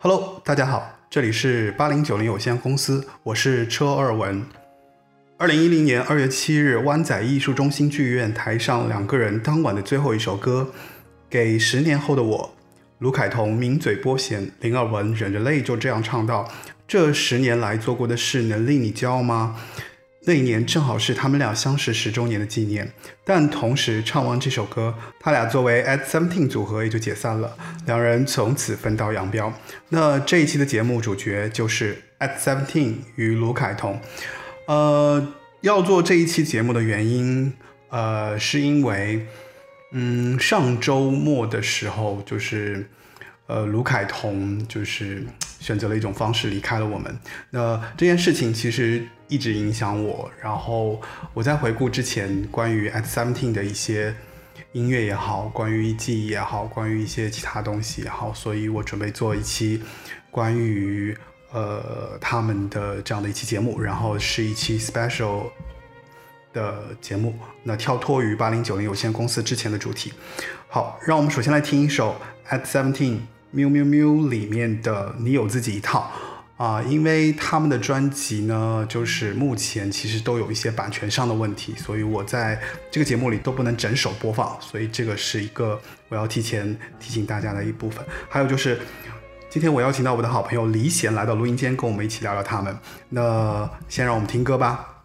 Hello，大家好，这里是八零九零有限公司，我是车二文。二零一零年二月七日，湾仔艺术中心剧院台上两个人当晚的最后一首歌，给十年后的我，卢凯彤抿嘴拨弦，林二文忍着泪就这样唱道：“这十年来做过的事，能令你骄傲吗？”那一年正好是他们俩相识十周年的纪念，但同时唱完这首歌，他俩作为 at seventeen 组合也就解散了，两人从此分道扬镳。那这一期的节目主角就是 at seventeen 与卢凯彤。呃，要做这一期节目的原因，呃，是因为，嗯，上周末的时候，就是，呃，卢凯彤就是选择了一种方式离开了我们。那这件事情其实一直影响我。然后我在回顾之前关于 at seventeen 的一些音乐也好，关于记忆也好，关于一些其他东西也好，所以我准备做一期关于呃他们的这样的一期节目，然后是一期 special 的节目。那跳脱于八零九零有限公司之前的主题。好，让我们首先来听一首 at seventeen 喵喵喵里面的你有自己一套。啊，因为他们的专辑呢，就是目前其实都有一些版权上的问题，所以我在这个节目里都不能整首播放，所以这个是一个我要提前提醒大家的一部分。还有就是，今天我邀请到我的好朋友李贤来到录音间，跟我们一起聊聊他们。那先让我们听歌吧。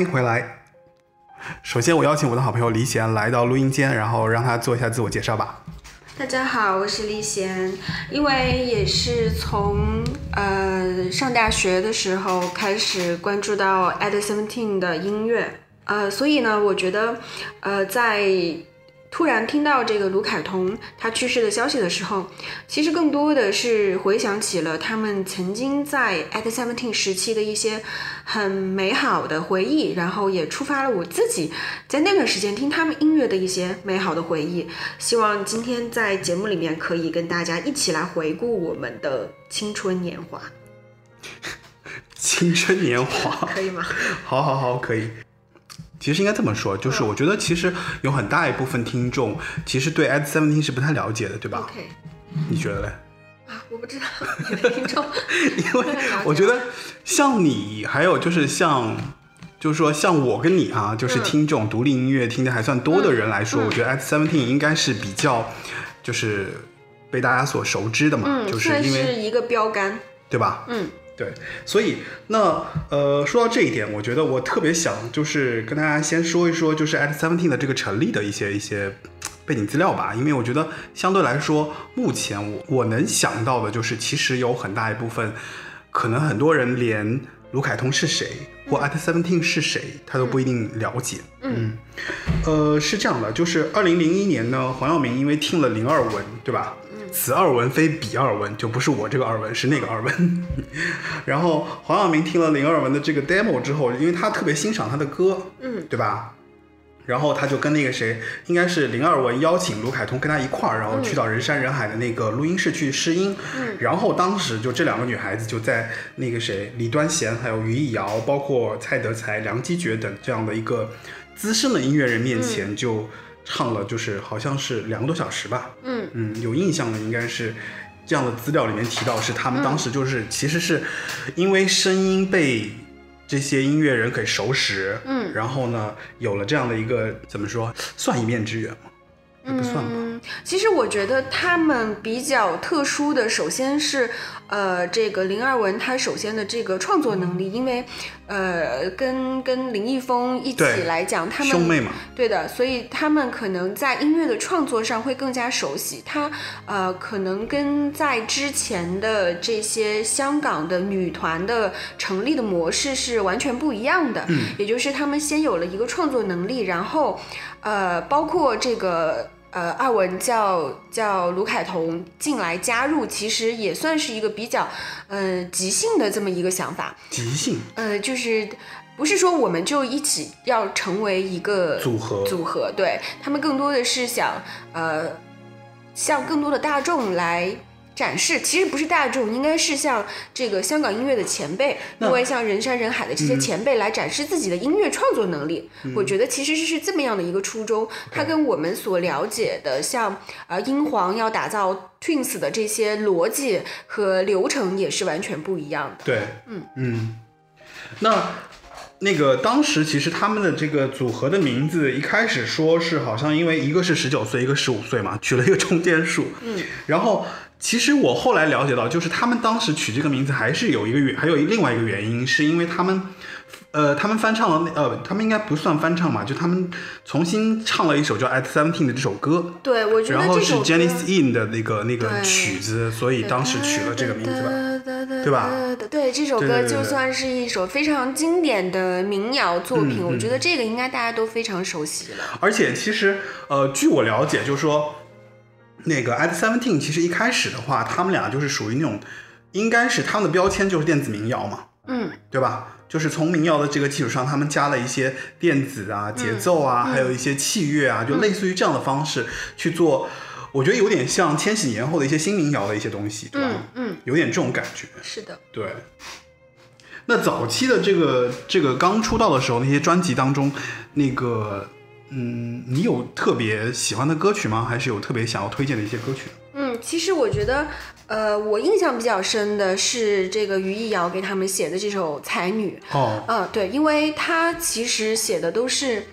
欢迎回来。首先，我邀请我的好朋友李贤来到录音间，然后让他做一下自我介绍吧。大家好，我是李贤。因为也是从呃上大学的时候开始关注到 at seventeen 的音乐，呃，所以呢，我觉得呃在突然听到这个卢凯彤他去世的消息的时候，其实更多的是回想起了他们曾经在 at seventeen 时期的一些很美好的回忆，然后也触发了我自己在那段时间听他们音乐的一些美好的回忆。希望今天在节目里面可以跟大家一起来回顾我们的青春年华，青春年华，可以吗？好好好，可以。其实应该这么说，就是我觉得其实有很大一部分听众其实对 at seventeen 是不太了解的，对吧？OK 你觉得嘞？啊，我不知道你的听众，因为我觉得像你，还有就是像，就是说像我跟你啊，就是嗯听这种独立音乐听的还算多的人来说，我觉得 at seventeen 应该是比较，就是被大家所熟知的嘛，嗯，就是因为是一个标杆，对吧？嗯对，所以那呃，说到这一点，我觉得我特别想就是跟大家先说一说，就是 at seventeen 的这个成立的一些一些背景资料吧，因为我觉得相对来说，目前我我能想到的就是，其实有很大一部分，可能很多人连卢凯彤是谁或 at seventeen 是谁，他都不一定了解。嗯呃，是这样的，就是二零零一年呢，黄耀明因为听了零二文，对吧？此二文非彼二文，就不是我这个二文，是那个二文。然后黄晓明听了林二文的这个 demo 之后，因为他特别欣赏他的歌，嗯对吧？然后他就跟那个谁，应该是林二文邀请卢凯彤跟他一块儿，然后去到人山人海的那个录音室去试音。嗯然后当时就这两个女孩子就在那个谁李端贤还有于艺瑶，包括蔡德才、梁基觉等这样的一个资深的音乐人面前就唱了，就是好像是两个多小时吧。嗯嗯，有印象的应该是这样的资料里面提到，是他们当时就是、其实是因为声音被这些音乐人给熟识，嗯然后呢有了这样的一个怎么说，算一面之缘吗？也不算吧。嗯，其实我觉得他们比较特殊的，首先是呃，这个林二文他首先的这个创作能力，因为呃，跟跟林一峰一起来讲，他们兄妹嘛，对的，所以他们可能在音乐的创作上会更加熟悉。他呃，可能跟在之前的这些香港的女团的成立的模式是完全不一样的。嗯，也就是他们先有了一个创作能力，然后呃，包括这个。呃，二文叫叫卢凯彤进来加入，其实也算是一个比较，呃，即兴的这么一个想法。即兴呃，就是不是说我们就一起要成为一个组合组合，对他们更多的是想呃向更多的大众来。展示其实不是大众，应该是像这个香港音乐的前辈，那因为像人山人海的这些前辈来展示自己的音乐创作能力。嗯我觉得其实是这么样的一个初衷，它跟我们所了解的像呃英皇要打造 Twins 的这些逻辑和流程也是完全不一样的。对，嗯嗯，那。那个当时其实他们的这个组合的名字一开始说是好像因为一个是十九岁，一个十五岁嘛，取了一个中间数。嗯，然后其实我后来了解到，就是他们当时取这个名字还是有一个原，还有另外一个原因，是因为他们，呃，他们翻唱了那呃，他们应该不算翻唱嘛，就他们重新唱了一首叫《At Seventeen》的这首歌，对，我觉得然后是这首歌 Janis In 的那个那个曲子，所以当时取了这个名字吧。对吧？对，这首歌就算是一首非常经典的民谣作品，嗯我觉得这个应该大家都非常熟悉了。而且其实，呃，据我了解，就是说，那个 At Seventeen 其实一开始的话，他们俩就是属于那种，应该是他们的标签就是电子民谣嘛，嗯，对吧？就是从民谣的这个基础上，他们加了一些电子啊、节奏啊，还有一些器乐啊，就类似于这样的方式去做。我觉得有点像千禧年后的一些新民谣的一些东西，对吧？嗯嗯，有点这种感觉。是的。对。那早期的这个这个刚出道的时候，那些专辑当中，那个嗯，你有特别喜欢的歌曲吗？还是有特别想要推荐的一些歌曲？嗯，其实我觉得，呃，我印象比较深的是这个于艺瑶给他们写的这首《才女》。哦，嗯，对，因为他其实写的都是，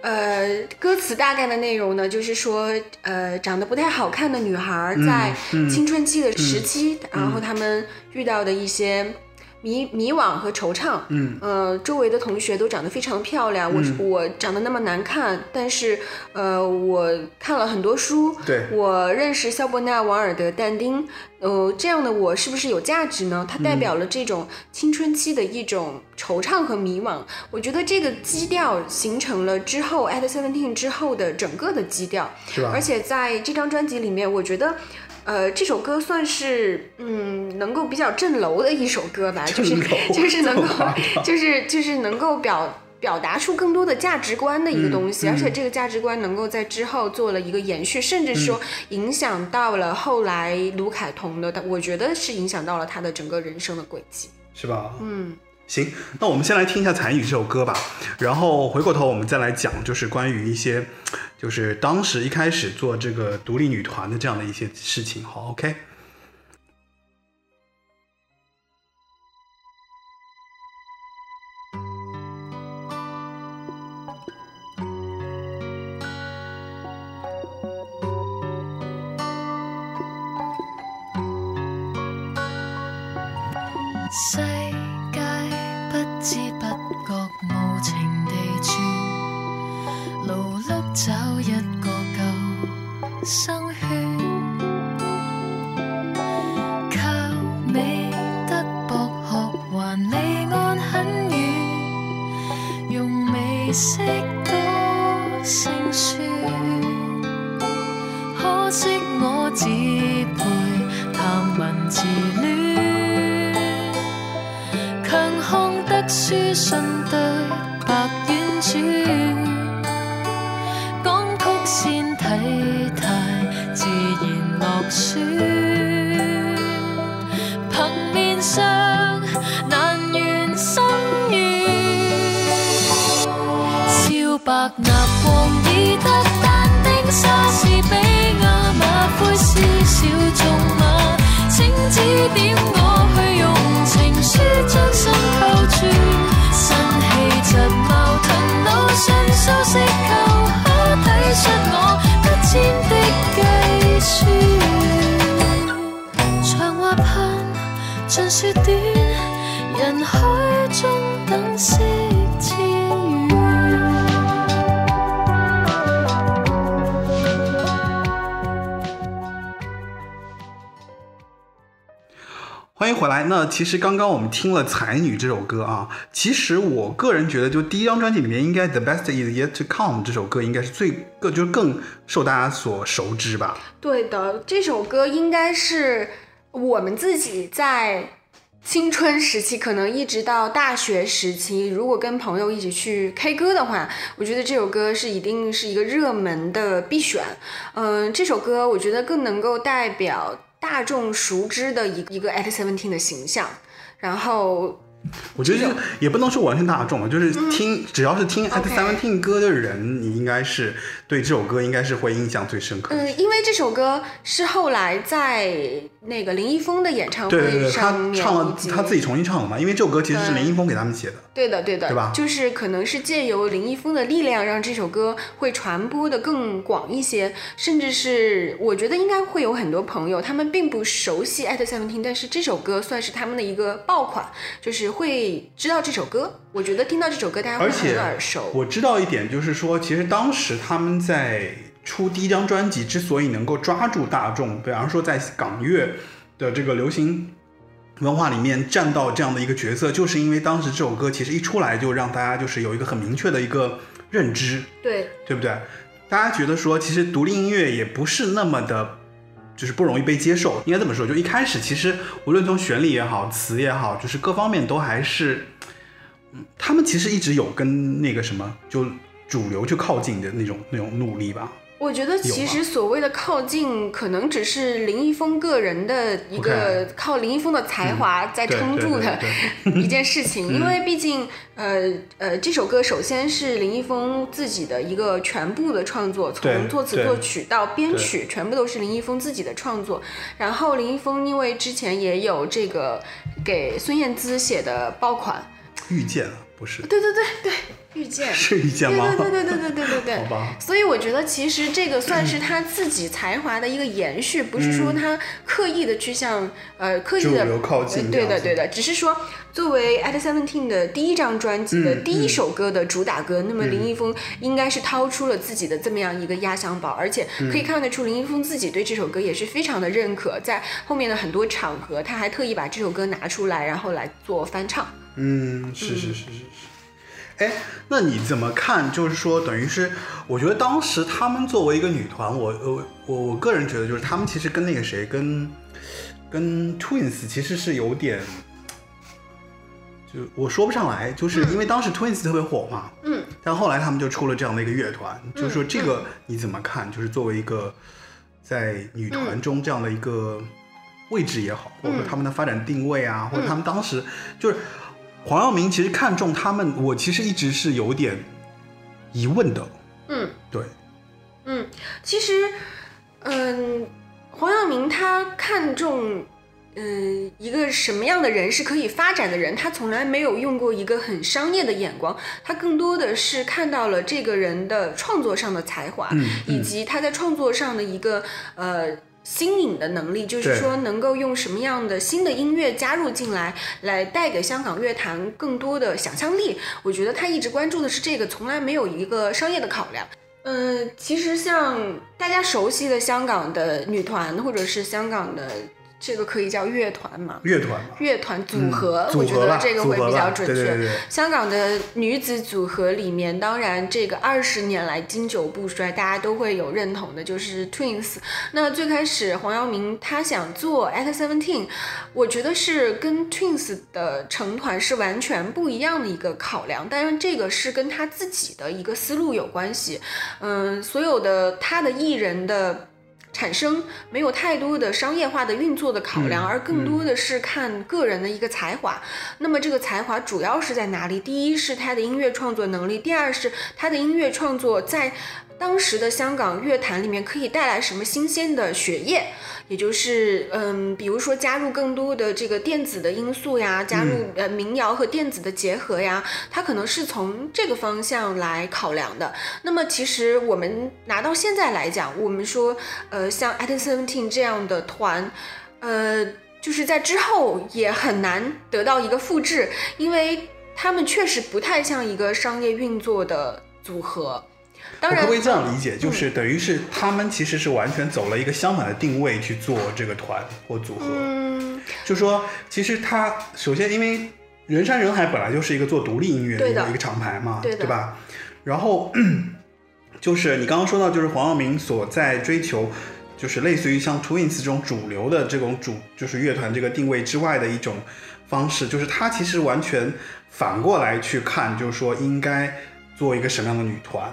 呃，歌词大概的内容呢，就是说，呃，长得不太好看的女孩儿在青春期的时期，然后她们遇到的一些迷迷惘和惆怅。嗯，呃，周围的同学都长得非常漂亮，我是我长得那么难看，但是呃，我看了很多书，对我认识肖伯纳、王尔德、但丁，呃，这样的我是不是有价值呢？它代表了这种青春期的一种惆怅和迷惘。我觉得这个基调形成了之后，at seventeen 之后的整个的基调，是吧而？且在这张专辑里面，我觉得。呃，这首歌算是嗯，能够比较镇楼的一首歌吧，就是 就是能够 就是就是能够表表达出更多的价值观的一个东西，嗯而且这个价值观能够在之后做了一个延续，甚至说影响到了后来卢凯彤的，我觉得是影响到了他的整个人生的轨迹。是吧？嗯，行，那我们先来听一下《残雨》这首歌吧，然后回过头我们再来讲，就是关于一些，就是当时一开始做这个独立女团的这样的一些事情。好，OK。世那其实刚刚我们听了《才女》这首歌啊，其实我个人觉得，就第一张专辑里面，应该《The Best Is Yet to Come》这首歌应该是最更就是更受大家所熟知吧。对的，这首歌应该是我们自己在青春时期，可能一直到大学时期，如果跟朋友一起去 K 歌的话，我觉得这首歌是一定是一个热门的必选。嗯、这首歌我觉得更能够代表大众熟知的一个一个 at seventeen 的形象。然后我觉得就是也不能说完全大众，就是听、只要是听 At Seventeen 歌的人，你应该是对这首歌应该是会印象最深刻。嗯，因为这首歌是后来在那个林一峰的演唱会对对对，他上面唱了他自己重新唱的嘛，因为这首歌其实是林一峰给他们写的。对的，对的，对吧就是可能是借由林一峰的力量，让这首歌会传播的更广一些，甚至是我觉得应该会有很多朋友，他们并不熟悉 at seventeen，但是这首歌算是他们的一个爆款，就是会知道这首歌。我觉得听到这首歌，大家会很耳熟。我知道一点，就是说，其实当时他们在出第一张专辑之所以能够抓住大众，比方说在港乐的这个流行文化里面占到这样的一个角色，就是因为当时这首歌其实一出来就让大家就是有一个很明确的一个认知，对，对不对？大家觉得说，其实独立音乐也不是那么的，就是不容易被接受。应该这么说，就一开始其实无论从旋律也好，词也好，就是各方面都还是，嗯，他们其实一直有跟那个什么，就主流去靠近的那种那种努力吧。我觉得其实所谓的靠近，可能只是林一峰个人的一个靠林一峰的才华在撑住的 一件事情，因为毕竟呃呃，这首歌首先是林一峰自己的一个全部的创作，从作词作曲到编曲，全部都是林一峰自己的创作。然后林一峰因为之前也有这个给孙燕姿写的爆款，遇见了，不是？对对对对，遇见。是遇见吗？对对对对对对对对 好吧所以我觉得其实这个算是他自己才华的一个延续，不是说他刻意的去向呃刻意的靠近对的对的，只是说作为 at seventeen 的第一张专辑的嗯第一首歌的主打歌，那么林一峰应该是掏出了自己的这么样一个压箱宝，而且可以看得出林一峰自己对这首歌也是非常的认可，在后面的很多场合，他还特意把这首歌拿出来，然后来做翻唱。嗯，是是是是是。哎，那你怎么看？就是说，等于是，我觉得当时他们作为一个女团，我我我我个人觉得，就是他们其实跟那个谁，跟跟 Twins 其实是有点，就我说不上来，就是因为当时 Twins 特别火嘛，嗯，但后来他们就出了这样的一个乐团，就是说这个你怎么看？就是作为一个在女团中这样的一个位置也好，或者说他们的发展定位啊，或者他们当时就是黄耀明其实看中他们，我其实一直是有点疑问的，嗯。对，嗯，其实，嗯，黄耀明他看中，嗯，一个什么样的人是可以发展的人，他从来没有用过一个很商业的眼光，他更多的是看到了这个人的创作上的才华，嗯以及他在创作上的一个呃。新颖的能力，就是说能够用什么样的新的音乐加入进来，来带给香港乐坛更多的想象力。我觉得他一直关注的是这个，从来没有一个商业的考量。嗯，其实像大家熟悉的香港的女团，或者是香港的这个可以叫乐团嘛，乐团嘛，乐团组合，我觉得这个会比较准确。对对对对香港的女子组合里面，当然这个二十年来经久不衰，大家都会有认同的，就是 Twins。那最开始黄耀明他想做 At Seventeen，我觉得是跟 Twins 的成团是完全不一样的一个考量，当然这个是跟他自己的一个思路有关系。嗯，所有的他的艺人的。产生没有太多的商业化的运作的考量，嗯而更多的是看个人的一个才华。那么这个才华主要是在哪里？第一是他的音乐创作能力，第二是他的音乐创作在当时的香港乐坛里面可以带来什么新鲜的血液。也就是，嗯，比如说加入更多的这个电子的因素呀，加入呃民谣和电子的结合呀，它可能是从这个方向来考量的。那么其实我们拿到现在来讲，我们说，呃，像 At Seventeen 这样的团，呃，就是在之后也很难得到一个复制，因为他们确实不太像一个商业运作的组合。当然我可不可以这样理解？就是等于是他们其实是完全走了一个相反的定位去做这个团或组合。嗯，就说其实他首先因为人山人海本来就是一个做独立音乐的一个一个厂牌嘛，对的吧？然后 就是你刚刚说到，就是黄耀明所在追求。就是类似于像 Twins 这种主流的这种主，就是乐团这个定位之外的一种方式，就是他其实完全反过来去看，就是说应该做一个什么样的女团。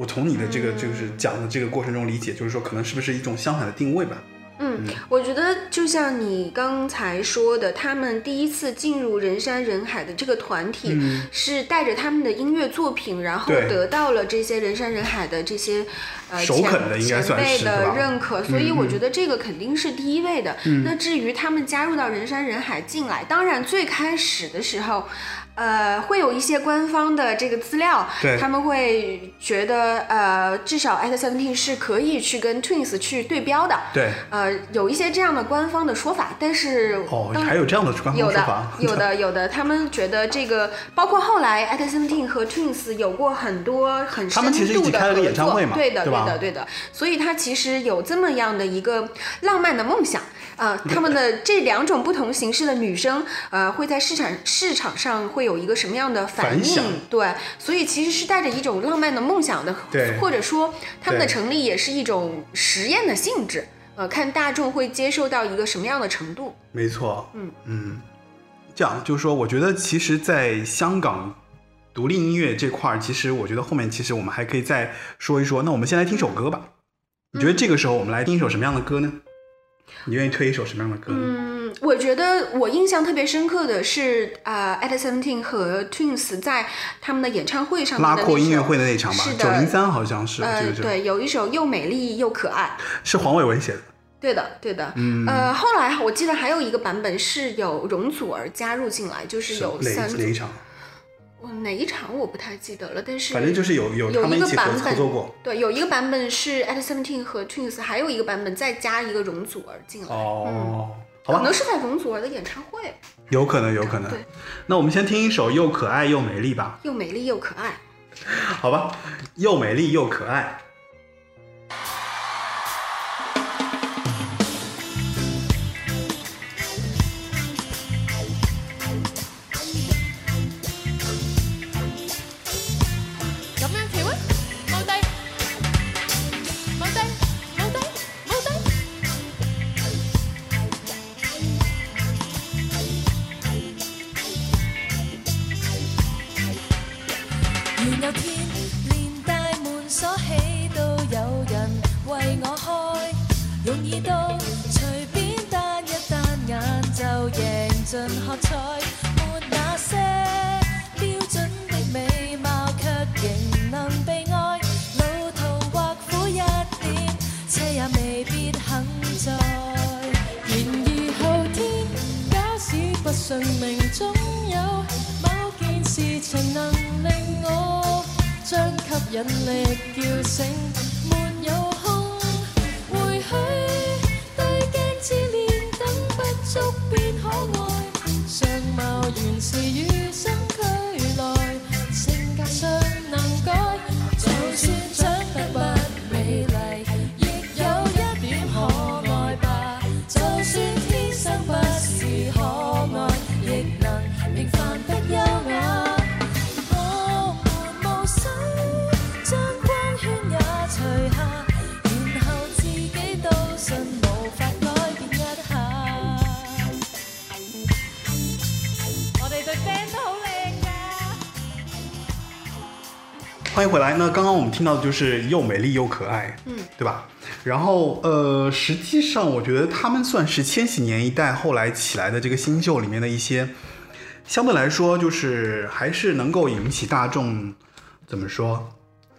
我从你的这个就是讲的这个过程中理解，就是说可能是不是一种相反的定位吧？嗯，我觉得就像你刚才说的，他们第一次进入人山人海的这个团体，嗯是带着他们的音乐作品，然后得到了这些人山人海的这些呃首肯的应该算是对吧的认可，所以我觉得这个肯定是第一位的。嗯那至于他们加入到人山人海进来，当然最开始的时候。呃，会有一些官方的这个资料，对。他们会觉得，呃，至少 At Seventeen 是可以去跟 Twins 去对标的，对，呃，有一些这样的官方的说法，但是哦，当还有这样的官方有的说法，有的有的，他们觉得这个，包括后来 At Seventeen 和 Twins 有过很多很深度的合作演唱会嘛对的对吧？的对的，所以他其实有这么样的一个浪漫的梦想。呃，他们的 这两种不同形式的女生，呃，会在市场市场上会有一个什么样的反应？反对，所以其实是带着一种浪漫的梦想的，对或者说他们的成立也是一种实验的性质。呃，看大众会接受到一个什么样的程度。没错，嗯嗯，这样就是说，我觉得其实，在香港独立音乐这块儿，其实我觉得后面其实我们还可以再说一说。那我们先来听首歌吧。你觉得这个时候我们来听一首什么样的歌呢？你愿意推一首什么样的歌？嗯，我觉得我印象特别深刻的是，呃，At Seventeen 和 Twins 在他们的演唱会上面拉阔音乐会的那场吧是，九零的，三好像是，呃对，有一首又美丽又可爱。是黄伟文写的。对的，对的，嗯呃，后来我记得还有一个版本是有容祖儿加入进来，就是有哪三组哪一场？哦哪一场我不太记得了，但是反正就是有有他们一起合个版本合作过。对，有一个版本是 At Seventeen 和 Twins，还有一个版本再加一个容祖儿进来，哦，好吧可能，是在容祖儿的演唱会，有可能，有可能对。那我们先听一首又可爱又美丽吧，又美丽又可爱。好吧，又美丽又可爱。引力叫醒，回来呢，刚刚我们听到的就是又美丽又可爱，嗯，对吧？然后呃，实际上我觉得他们算是千禧年一代后来起来的这个新秀里面的一些，相对来说就是还是能够引起大众怎么说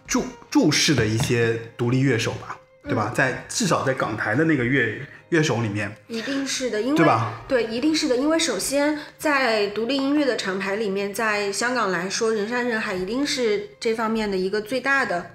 注注视的一些独立乐手吧，对吧？在至少在港台的那个乐乐手里面，一定是的，因为对吧对一定是的，因为首先在独立音乐的厂牌里面，在香港来说，人山人海一定是这方面的一个最大的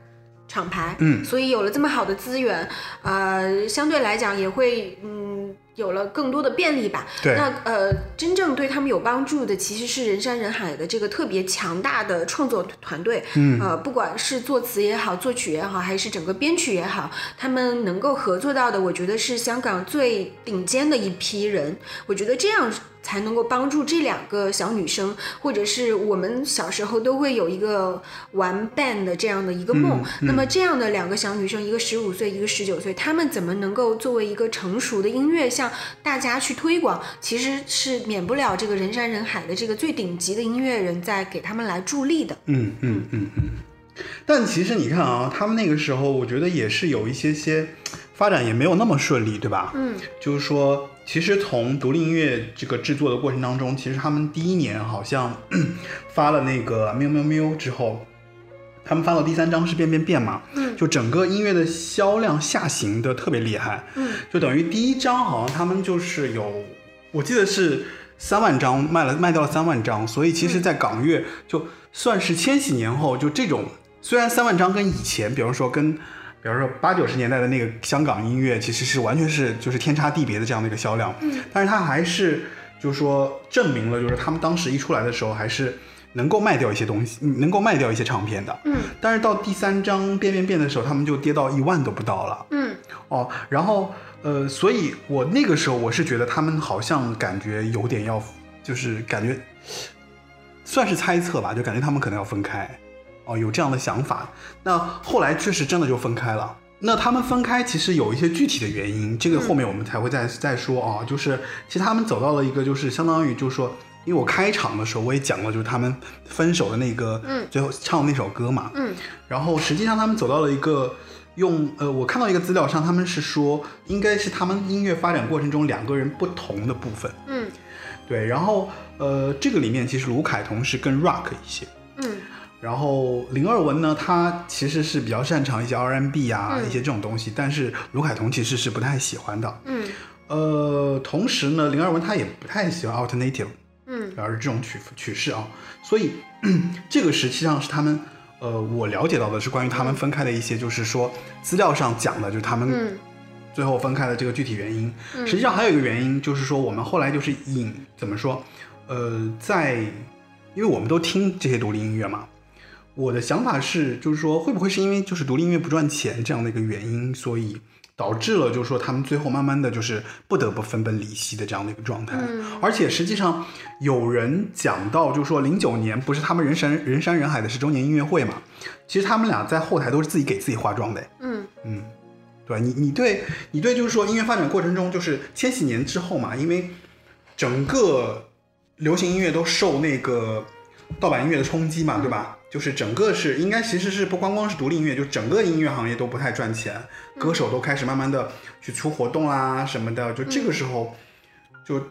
厂牌，嗯所以有了这么好的资源，呃，相对来讲也会嗯。有了更多的便利吧。对那呃，真正对他们有帮助的，其实是人山人海的这个特别强大的创作团队。嗯呃，不管是作词也好，作曲也好，还是整个编曲也好，他们能够合作到的，我觉得是香港最顶尖的一批人。我觉得这样才能够帮助这两个小女生，或者是我们小时候都会有一个玩 band 的这样的一个梦。那么这样的两个小女生，一个十五岁，一个十九岁，她们怎么能够作为一个成熟的音乐向大家去推广？其实是免不了这个人山人海的这个最顶级的音乐人在给他们来助力的。嗯嗯嗯嗯。但其实你看啊，他们那个时候，我觉得也是有一些些发展也没有那么顺利，对吧？嗯，就是说，其实从独立音乐这个制作的过程当中，其实他们第一年好像 发了那个喵喵喵之后，他们发到第三张是变变变嘛，嗯就整个音乐的销量下行的特别厉害，嗯，就等于第一张好像他们就是有，我记得是三万张卖了卖掉了三万张，所以其实，在港乐就算是千禧年后就这种，虽然三万张跟以前，比如说跟，比如说八九十年代的那个香港音乐，其实是完全是就是天差地别的这样的一个销量，嗯，但是它还是就是说证明了，就是他们当时一出来的时候还是。能够卖掉一些东西，嗯能够卖掉一些唱片的，嗯，但是到第三张变变变的时候，他们就跌到一万都不到了，嗯哦，然后呃，所以我那个时候我是觉得他们好像感觉有点要，就是感觉算是猜测吧，就感觉他们可能要分开，哦，有这样的想法。那后来确实真的就分开了。那他们分开其实有一些具体的原因，这个后面我们才会再再说啊。就是其实他们走到了一个，就是相当于就是说，因为我开场的时候我也讲了，就是他们分手的那个，嗯最后唱的那首歌嘛，嗯然后实际上他们走到了一个用呃，我看到一个资料上，他们是说应该是他们音乐发展过程中两个人不同的部分。嗯对，然后呃，这个里面其实卢凯彤是更 rock 一些，嗯然后林二文呢，他其实是比较擅长一些 R&B 啊、嗯一些这种东西，但是卢凯彤其实是不太喜欢的。嗯呃，同时呢，林二文他也不太喜欢 alternative，嗯而是这种曲曲式啊，所以这个实际上是他们，呃，我了解到的是关于他们分开的一些，就是说资料上讲的，就是他们嗯最后分开的这个具体原因。嗯实际上还有一个原因，就是说我们后来就是引怎么说，呃，在因为我们都听这些独立音乐嘛，我的想法是，就是说会不会是因为就是独立音乐不赚钱这样的一个原因，所以。导致了，就是说他们最后慢慢的就是不得不分崩离析的这样的一个状态，嗯。而且实际上有人讲到，就是说零九年不是他们人山人山人海的十周年音乐会嘛，其实他们俩在后台都是自己给自己化妆的，嗯。嗯，对你你对你对就是说音乐发展过程中，就是千禧年之后嘛，因为整个流行音乐都受那个盗版音乐的冲击嘛，对吧？就是整个是应该其实是不光光是独立音乐，就整个音乐行业都不太赚钱，歌手都开始慢慢的去出活动啦什么的，就这个时候，就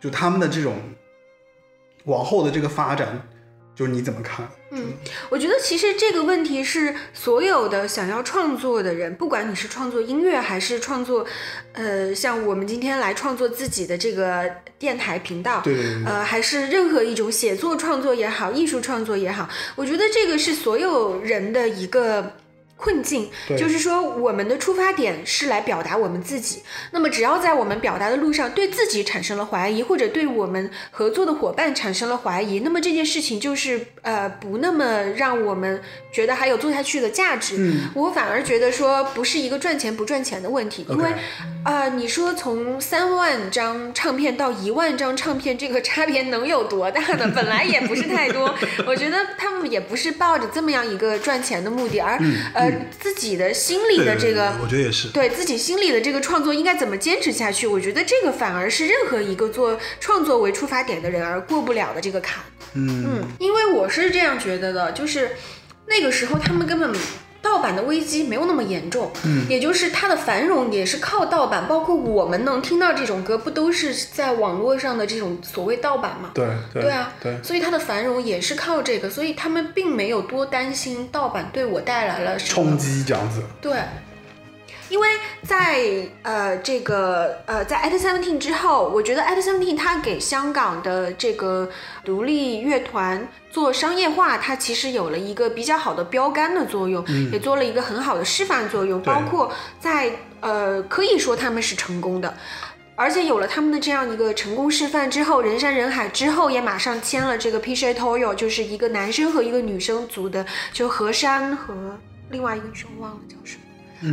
就他们的这种往后的这个发展，就是你怎么看？嗯，我觉得其实这个问题是所有的想要创作的人，不管你是创作音乐还是创作，呃，像我们今天来创作自己的这个电台频道，对对对对呃，还是任何一种写作创作也好，艺术创作也好，我觉得这个是所有人的一个。困境就是说，我们的出发点是来表达我们自己。那么，只要在我们表达的路上对自己产生了怀疑，或者对我们合作的伙伴产生了怀疑，那么这件事情就是呃不那么让我们觉得还有做下去的价值。嗯我反而觉得说不是一个赚钱不赚钱的问题，因为啊、你说从三万张唱片到一万张唱片，这个差别能有多大呢？本来也不是太多，我觉得他们也不是抱着这么样一个赚钱的目的，而、呃自己的心里的这个。我觉得也是。对自己心里的这个创作应该怎么坚持下去？我觉得这个反而是任何一个做创作为出发点的人而过不了的这个坎。嗯嗯，因为我是这样觉得的，就是那个时候他们根本盗版的危机没有那么严重，嗯，也就是它的繁荣也是靠盗版，包括我们能听到这种歌，不都是在网络上的这种所谓盗版吗？对对对啊，对，所以它的繁荣也是靠这个，所以他们并没有多担心盗版对我带来了冲击这样子。对，因为在呃这个呃在 at seventeen 之后，我觉得 at seventeen 它给香港的这个独立乐团做商业化，它其实有了一个比较好的标杆的作用，也做了一个很好的示范作用，包括在呃可以说他们是成功的。而且有了他们的这样一个成功示范之后，人山人海之后也马上签了这个 p c Toyo，就是一个男生和一个女生组的，就何山和另外一个女生忘了叫什么，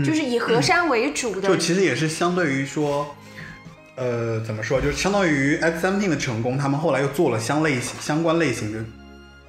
就是以河山为主的，嗯就其实也是相对于说，呃，怎么说，就是相当于 X Seventeen 的成功，他们后来又做了相类型、相关类型的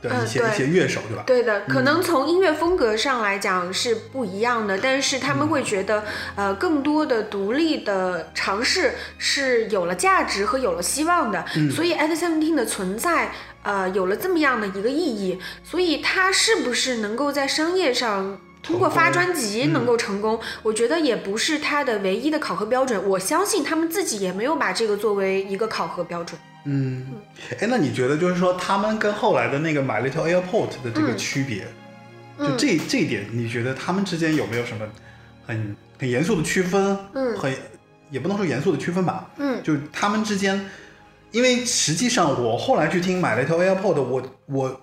的一些、嗯一些乐手，对吧？对的，可能从音乐风格上来讲是不一样的，但是他们会觉得，呃，更多的独立的尝试是有了价值和有了希望的，所以 At Seventeen 的存在，呃，有了这么样的一个意义，所以它是不是能够在商业上？通过发专辑能够成功，我觉得也不是他的唯一的考核标准。我相信他们自己也没有把这个作为一个考核标准。嗯，哎，那你觉得就是说他们跟后来的那个 My Little Airport 的这个嗯区别，就这这一点，你觉得他们之间有没有什么很很严肃的区分？嗯很也不能说严肃的区分吧，嗯就他们之间，因为实际上我后来去听 My Little Airport，我我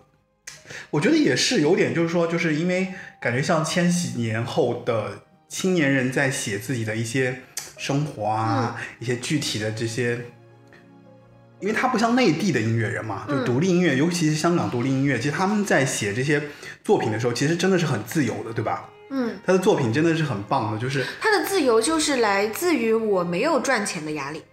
我觉得也是有点，就是说，就是因为感觉像千禧年后的青年人在写自己的一些生活啊，一些具体的这些。因为他不像内地的音乐人嘛，就独立音乐，尤其是香港独立音乐，其实他们在写这些作品的时候，其实真的是很自由的，对吧？嗯，他的作品真的是很棒的，就是他的自由就是来自于我没有赚钱的压力。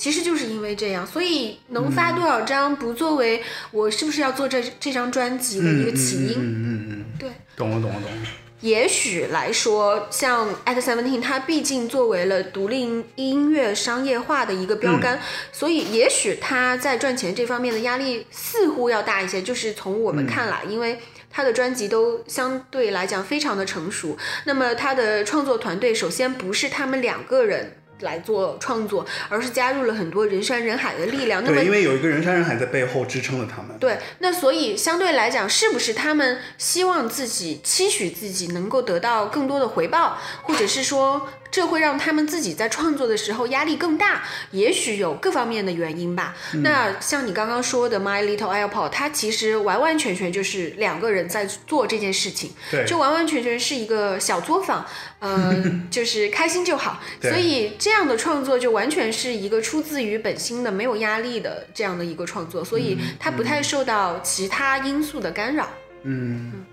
其实就是因为这样，所以能发多少张，不作为我是不是要做这这张专辑的一个起因。嗯嗯嗯嗯，对，懂了懂了懂了。也许来说，像 At Seventeen，它毕竟作为了独立音乐商业化的一个标杆，所以也许它在赚钱这方面的压力似乎要大一些。就是从我们看来，因为他的专辑都相对来讲非常的成熟，那么他的创作团队首先不是他们两个人。来做创作，而是加入了很多人山人海的力量。那么对，因为有一个人山人海在背后支撑了他们。对，那所以相对来讲，是不是他们希望自己期许自己能够得到更多的回报，或者是说这会让他们自己在创作的时候压力更大？也许有各方面的原因吧。那像你刚刚说的《My Little Airport》，它其实完完全全就是两个人在做这件事情，对就完完全全是一个小作坊，呃，就是开心就好。所以这样的创作就完全是一个出自于本心的、没有压力的这样的一个创作，所以它不太受到其他因素的干扰。嗯，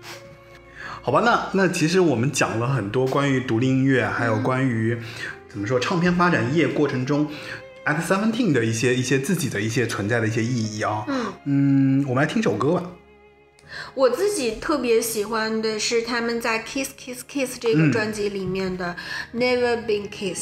好吧，那那其实我们讲了很多关于独立音乐，还有关于、怎么说唱片发展业过程中。At Seventeen 的一些一些自己的一些存在的一些意义啊，嗯嗯，我们来听首歌吧。我自己特别喜欢的是他们在《Kiss Kiss Kiss》这个专辑里面的《Never Been Kissed》。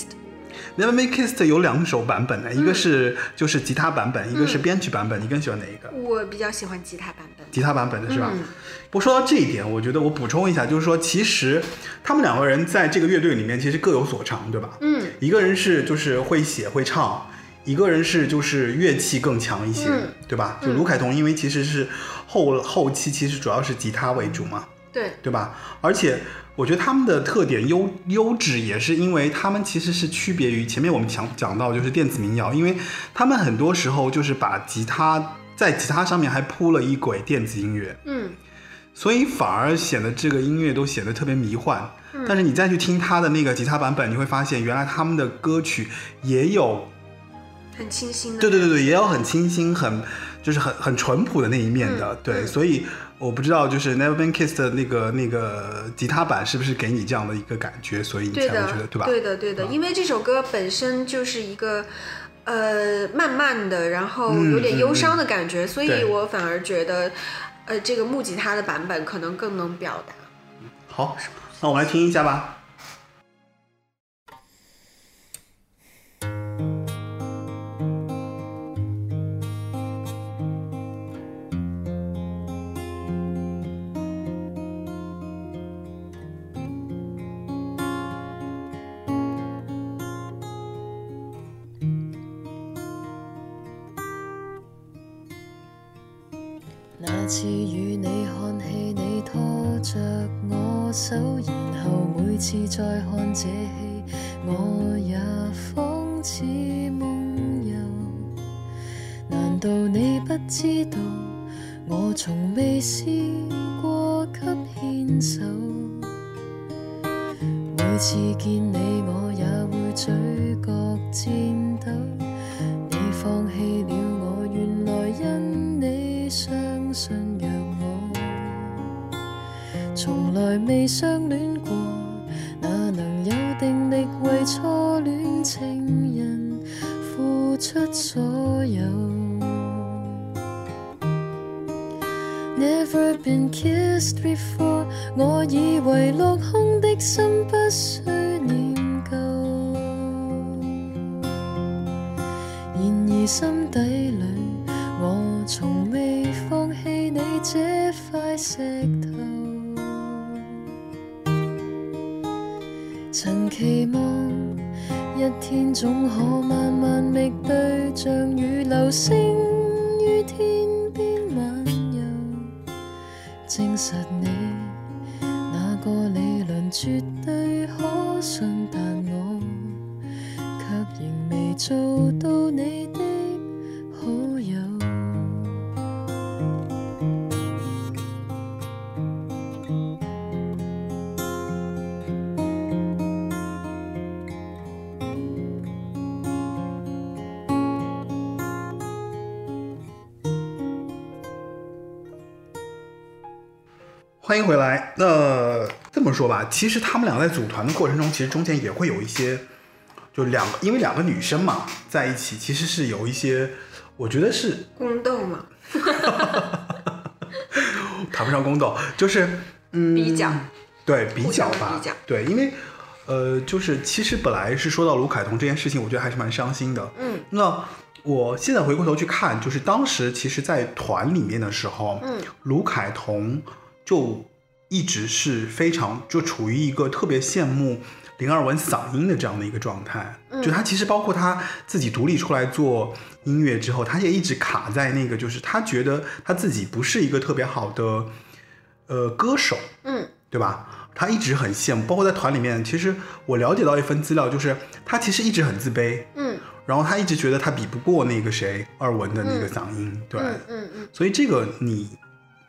Never Make Kissed 有两首版本的，一个是就是吉他版本，一个是编曲版本，你更喜欢哪一个？我比较喜欢吉他版本。吉他版本的是吧？嗯不过说到这一点，我觉得我补充一下，就是说，其实他们两个人在这个乐队里面其实各有所长，对吧？嗯，一个人是就是会写会唱，一个人是就是乐器更强一些，嗯对吧？就卢凯彤，因为其实是后后期其实主要是吉他为主嘛，对，对吧？而且我觉得他们的特点优优质也是因为他们其实是区别于前面我们讲讲到就是电子民谣，因为他们很多时候就是把吉他在吉他上面还铺了一轨电子音乐，嗯所以反而显得这个音乐都显得特别迷幻。嗯但是你再去听他的那个吉他版本，你会发现原来他们的歌曲也有，很清新的。对对对对，也有很清新、很就是很很淳朴的那一面的。嗯对，嗯所以我不知道就是 Never Been Kissed 的那个那个吉他版是不是给你这样的一个感觉，所以你才会觉得，对吧？对的，对的，因为这首歌本身就是一个。呃，慢慢的，然后有点忧伤的感觉，所以我反而觉得，呃，这个木吉他的版本可能更能表达。好，那我们来听一下吧。次與你看戲，你拖着我手，然後每次再看這戲，我也仿似夢遊。難道你不知道，我從未試過給牽手？每次見你，我也會嘴角颤抖。你放棄了我，原來因信若我，從來未相戀過，哪能有定力為初戀情人付出所有？Never been kissed before，我以為落空的心不需念旧。然而心底裏，我從未放棄你這塊石頭。曾期望一天總可慢慢覓對象，如流星於天邊漫遊，證實你那個理論絕對可信，但我卻仍未做到你的欢迎回来。那这么说吧，其实他们俩在组团的过程中，其实中间也会有一些，就两个，因为两个女生嘛在一起，其实是有一些，我觉得是宫斗嘛，谈不上宫斗，就是嗯，比较，对比较吧。比较，对，因为呃，就是其实本来是说到卢凯彤这件事情，我觉得还是蛮伤心的。嗯，那我现在回过头去看，就是当时其实，在团里面的时候，嗯，卢凯彤就一直是非常就处于一个特别羡慕林二文嗓音的这样的一个状态。嗯就他其实包括他自己独立出来做音乐之后，他也一直卡在那个，就是他觉得他自己不是一个特别好的呃歌手，嗯对吧？他一直很羡慕，包括在团里面，其实我了解到一份资料，就是他其实一直很自卑，嗯然后他一直觉得他比不过那个谁二文的那个嗓音，对，嗯嗯嗯，所以这个你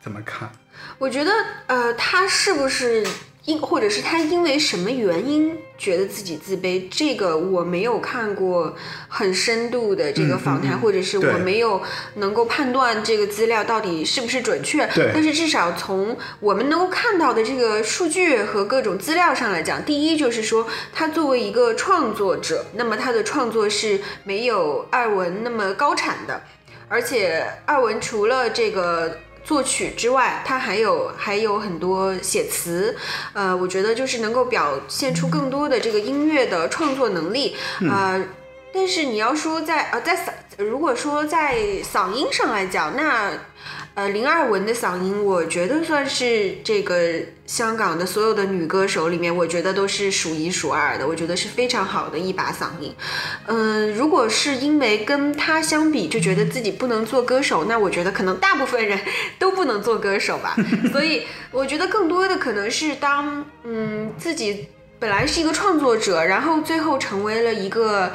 怎么看？我觉得呃，他是不是因或者是他因为什么原因觉得自己自卑？这个我没有看过很深度的这个访谈，嗯嗯嗯或者是我没有能够判断这个资料到底是不是准确。对但是至少从我们能够看到的这个数据和各种资料上来讲，第一就是说，他作为一个创作者，那么他的创作是没有艾文那么高产的，而且艾文除了这个作曲之外，他还有还有很多写词，呃，我觉得就是能够表现出更多的这个音乐的创作能力，呃。但是你要说在呃在嗓，如果说在嗓音上来讲，那呃林二文的嗓音，我觉得算是这个香港的所有的女歌手里面，我觉得都是数一数二的，我觉得是非常好的一把嗓音。嗯、如果是因为跟她相比就觉得自己不能做歌手，那我觉得可能大部分人 都不能做歌手吧。所以我觉得更多的可能是当嗯自己本来是一个创作者，然后最后成为了一个。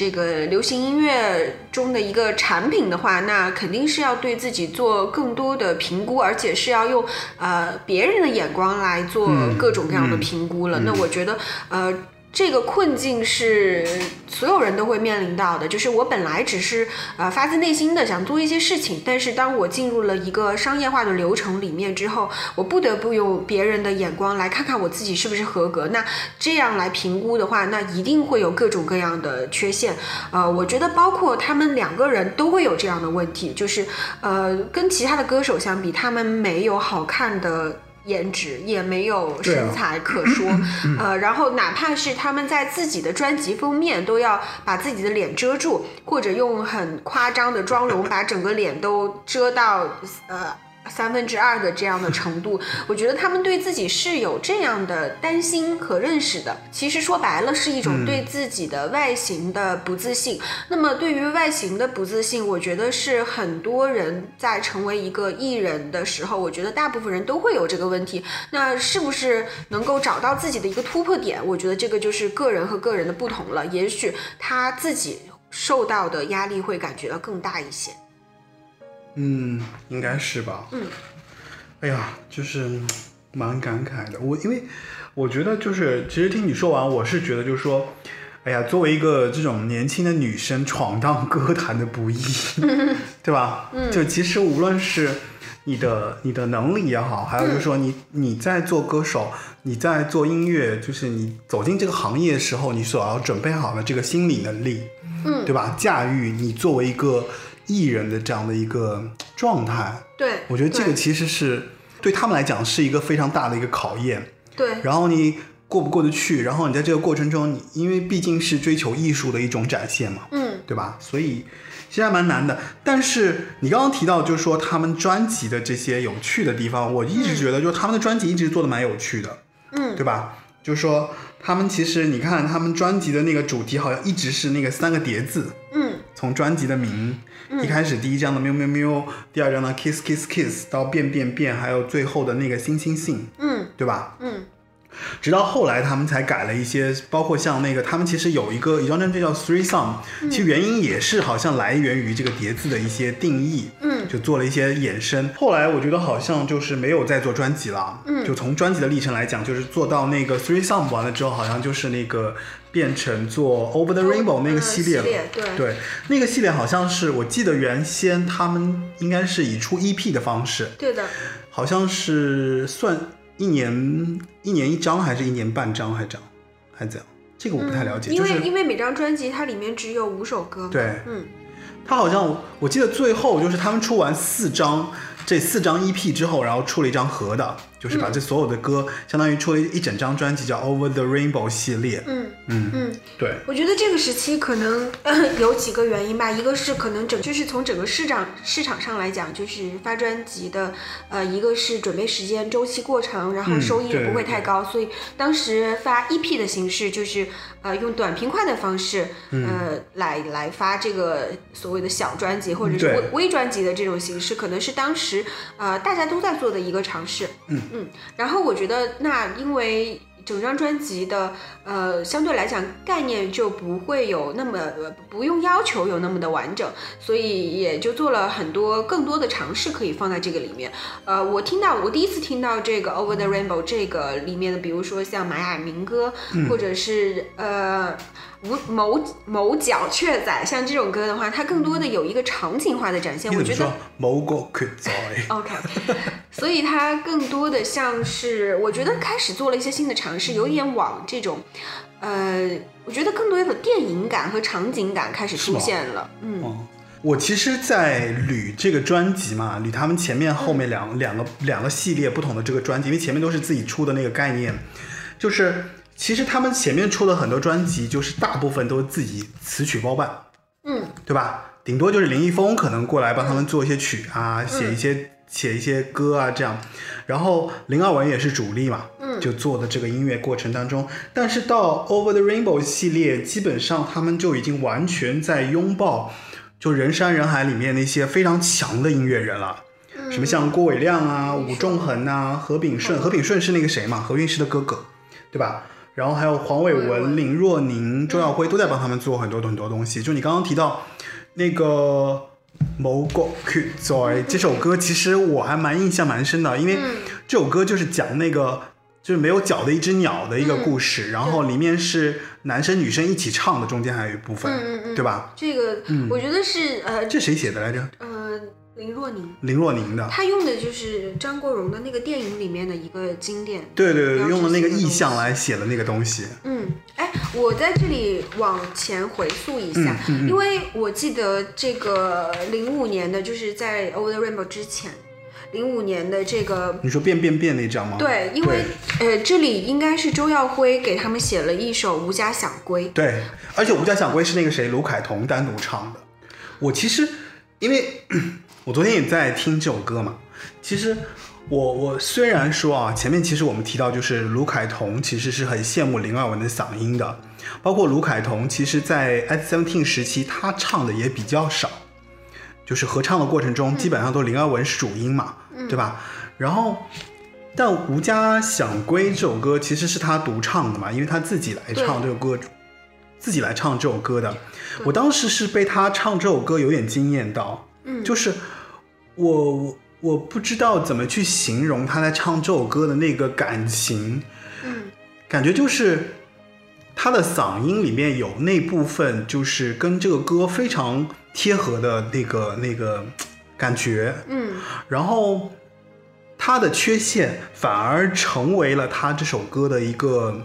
这个流行音乐中的一个产品的话，那肯定是要对自己做更多的评估，而且是要用呃别人的眼光来做嗯各种各样的嗯评估了。那我觉得呃。这个困境是所有人都会面临到的，就是我本来只是呃发自内心的想做一些事情，但是当我进入了一个商业化的流程里面之后，我不得不用别人的眼光来看看我自己是不是合格。那这样来评估的话，那一定会有各种各样的缺陷。呃，我觉得包括他们两个人都会有这样的问题，就是呃跟其他的歌手相比，他们没有好看的。颜值也没有身材可说，呃，然后哪怕是他们在自己的专辑封面都要把自己的脸遮住，或者用很夸张的妆容把整个脸都遮到呃三分之二的这样的程度，我觉得他们对自己是有这样的担心和认识的。其实说白了是一种对自己的外形的不自信。那么对于外形的不自信，我觉得是很多人在成为一个艺人的时候，我觉得大部分人都会有这个问题。那是不是能够找到自己的一个突破点？我觉得这个就是个人和个人的不同了。也许他自己受到的压力会感觉到更大一些。嗯，应该是吧。嗯，哎呀，就是嗯蛮感慨的。我因为我觉得就是，其实听你说完，我是觉得就是说，哎呀，作为一个这种年轻的女生闯荡歌坛的不易，对吧？嗯，就其实无论是你的你的能力也好，还有就是说你你在做歌手，你在做音乐，就是你走进这个行业的时候，你所要准备好的这个心理能力，嗯对吧？驾驭你作为一个艺人的这样的一个状态，对，我觉得这个其实是对他们来讲是一个非常大的一个考验。对然后你过不过得去，然后你在这个过程中，你因为毕竟是追求艺术的一种展现嘛，嗯对吧？所以其实还蛮难的。但是你刚刚提到，就是说他们专辑的这些有趣的地方，我一直觉得，就是他们的专辑一直做的蛮有趣的，嗯对吧？就是说他们其实你看他们专辑的那个主题好像一直是那个三个叠字，嗯从专辑的名，一开始第一张的喵喵喵，第二张的 kiss kiss kiss，到变变变，还有最后的那个星星星，嗯。对吧？嗯直到后来他们才改了一些，包括像那个他们其实有一个一张专辑叫 Three Song，、其实原因也是好像来源于这个叠字的一些定义，嗯就做了一些衍生。后来我觉得好像就是没有再做专辑了，嗯就从专辑的历程来讲，就是做到那个 Three Song 完了之后，好像就是那个变成做 Over the Rainbow 那个嗯系列了。对对，那个系列好像是我记得原先他们应该是以出 EP 的方式，对的，好像是算一年一年一张，还是一年半张，还是这样，还是怎样？这个我不太了解。嗯因就是为因为每张专辑它里面只有五首歌嘛，对嗯他好像我记得最后就是他们出完四张这四张 EP 之后，然后出了一张合的，就是把这所有的歌、相当于出了一整张专辑叫 Over the Rainbow 系列。嗯嗯，嗯。对，我觉得这个时期可能、呃有几个原因吧，一个是可能整就是从整个市场市场上来讲，就是发专辑的，呃，一个是准备时间周期过长，然后嗯收益也不会太高，所以当时发 EP 的形式就是呃用短平快的方式，嗯。呃来来发这个所谓的小专辑或者是微微专辑的这种形式，可能是当时呃大家都在做的一个尝试。嗯嗯，然后我觉得那因为。整张专辑的，呃，相对来讲概念就不会有那么，呃不用要求有那么的完整，所以也就做了很多更多的尝试可以放在这个里面。呃，我听到我第一次听到这个 Over the Rainbow 这个里面的，比如说像玛雅民歌，嗯或者是呃。无某某角雀仔，像这种歌的话，它更多的有一个场景化的展现。我觉得？某个雀仔。OK，所以它更多的像是，我觉得开始做了一些新的尝试，有点往这种，呃，我觉得更多的电影感和场景感开始出现了。嗯。哦，我其实，在捋这个专辑嘛，捋他们前面后面两、两个两个系列不同的这个专辑，因为前面都是自己出的那个概念，就是其实他们前面出的很多专辑，就是大部分都是自己词曲包办，嗯。对吧？顶多就是林一峰可能过来帮他们做一些曲啊，写一些写一些歌啊这样，然后林二文也是主力嘛，嗯就做的这个音乐过程当中，但是到 Over the Rainbow 系列，基本上他们就已经完全在拥抱就人山人海里面那些非常强的音乐人了。什么像郭伟亮啊、伍仲衡啊、何炳顺，何炳顺是那个谁嘛，何韵诗的哥哥，对吧？然后还有黄伟文文、林若宁、周耀辉都在帮他们做很多很多东西。就你刚刚提到那个《某国曲在》这首歌，其实我还蛮印象蛮深的，因为嗯这首歌就是讲那个就是没有脚的一只鸟的一个故事，然后里面是男生女生一起唱的，中间还有一部分，嗯嗯嗯对吧？这个我觉得是呃这谁写的来着？呃林若宁，林若宁的。他用的就是张国荣的那个电影里面的一个经典。对对对，用了那个意象来写的那个东西。嗯，哎，我在这里往前回溯一下，嗯因为我记得这个零五年的，就是在《Over the Rainbow》之前，零五年的这个。你说变变变那张吗？对，因为呃，这里应该是周耀辉给他们写了一首《无家想归》。对，而且《无家想归》是那个谁卢凯彤单独唱的。我其实因为我昨天也在听这首歌嘛，其实我我虽然说啊，前面其实我们提到就是卢凯彤其实是很羡慕林二文的嗓音的，包括卢凯彤其实在 S Seventeen 时期他唱的也比较少，就是合唱的过程中基本上都林二文是主音嘛，对吧？然后。但《无家想归》这首歌其实是他独唱的嘛，因为他自己来唱这首歌，自己来唱这首歌的。我当时是被他唱这首歌有点惊艳到，嗯。就是我我我不知道怎么去形容他在唱这首歌的那个感情，嗯。感觉就是他的嗓音里面有那部分就是跟这个歌非常贴合的那个那个感觉，嗯。然后他的缺陷反而成为了他这首歌的一个，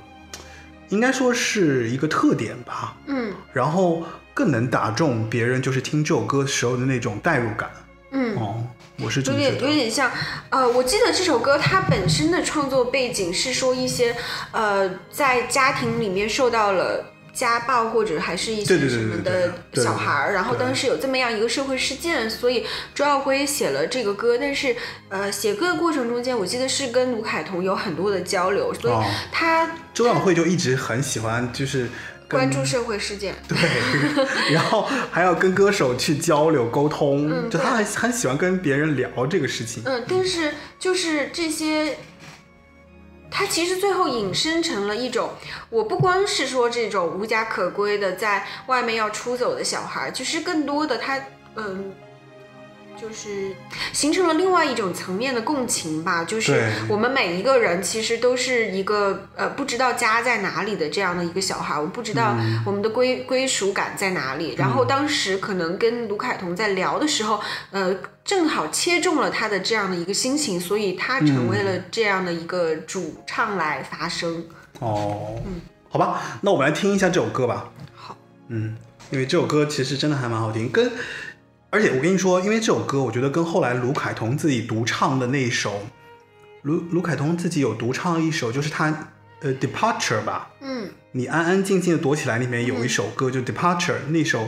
应该说是一个特点吧。嗯。然后更能打中别人，就是听这首歌时候的那种代入感。嗯，哦，我是这有点有。点像，呃，我记得这首歌它本身的创作背景是说一些，呃，在家庭里面受到了家暴或者还是一些什么的小孩儿，然后当时有这么样一个社会事件，所以周耀辉写了这个歌，但是呃，写歌的过程中间，我记得是跟卢凯彤有很多的交流，所以哦他周耀辉就一直很喜欢，就是跟关注社会事件。对，然后还要跟歌手去交流沟通，嗯就他很很喜欢跟别人聊这个事情。嗯，但是就是这些，他其实最后引申成了一种，我不光是说这种无家可归的在外面要出走的小孩其，就是更多的他，嗯。就是形成了另外一种层面的共情吧，就是我们每一个人其实都是一个呃不知道家在哪里的这样的一个小孩，我不知道嗯我们的归归属感在哪里。然后当时可能跟卢凯彤在聊的时候，呃，正好切中了他的这样的一个心情，所以他成为了这样的一个主唱来发声。哦，嗯好吧，那我们来听一下这首歌吧。好，嗯，因为这首歌其实真的还蛮好听，跟而且我跟你说，因为这首歌，我觉得跟后来卢凯彤自己独唱的那一首，卢卢凯彤自己有独唱一首，就是他呃《Departure》吧，嗯。你安安静静的躲起来里面有一首歌，就《Departure》那首，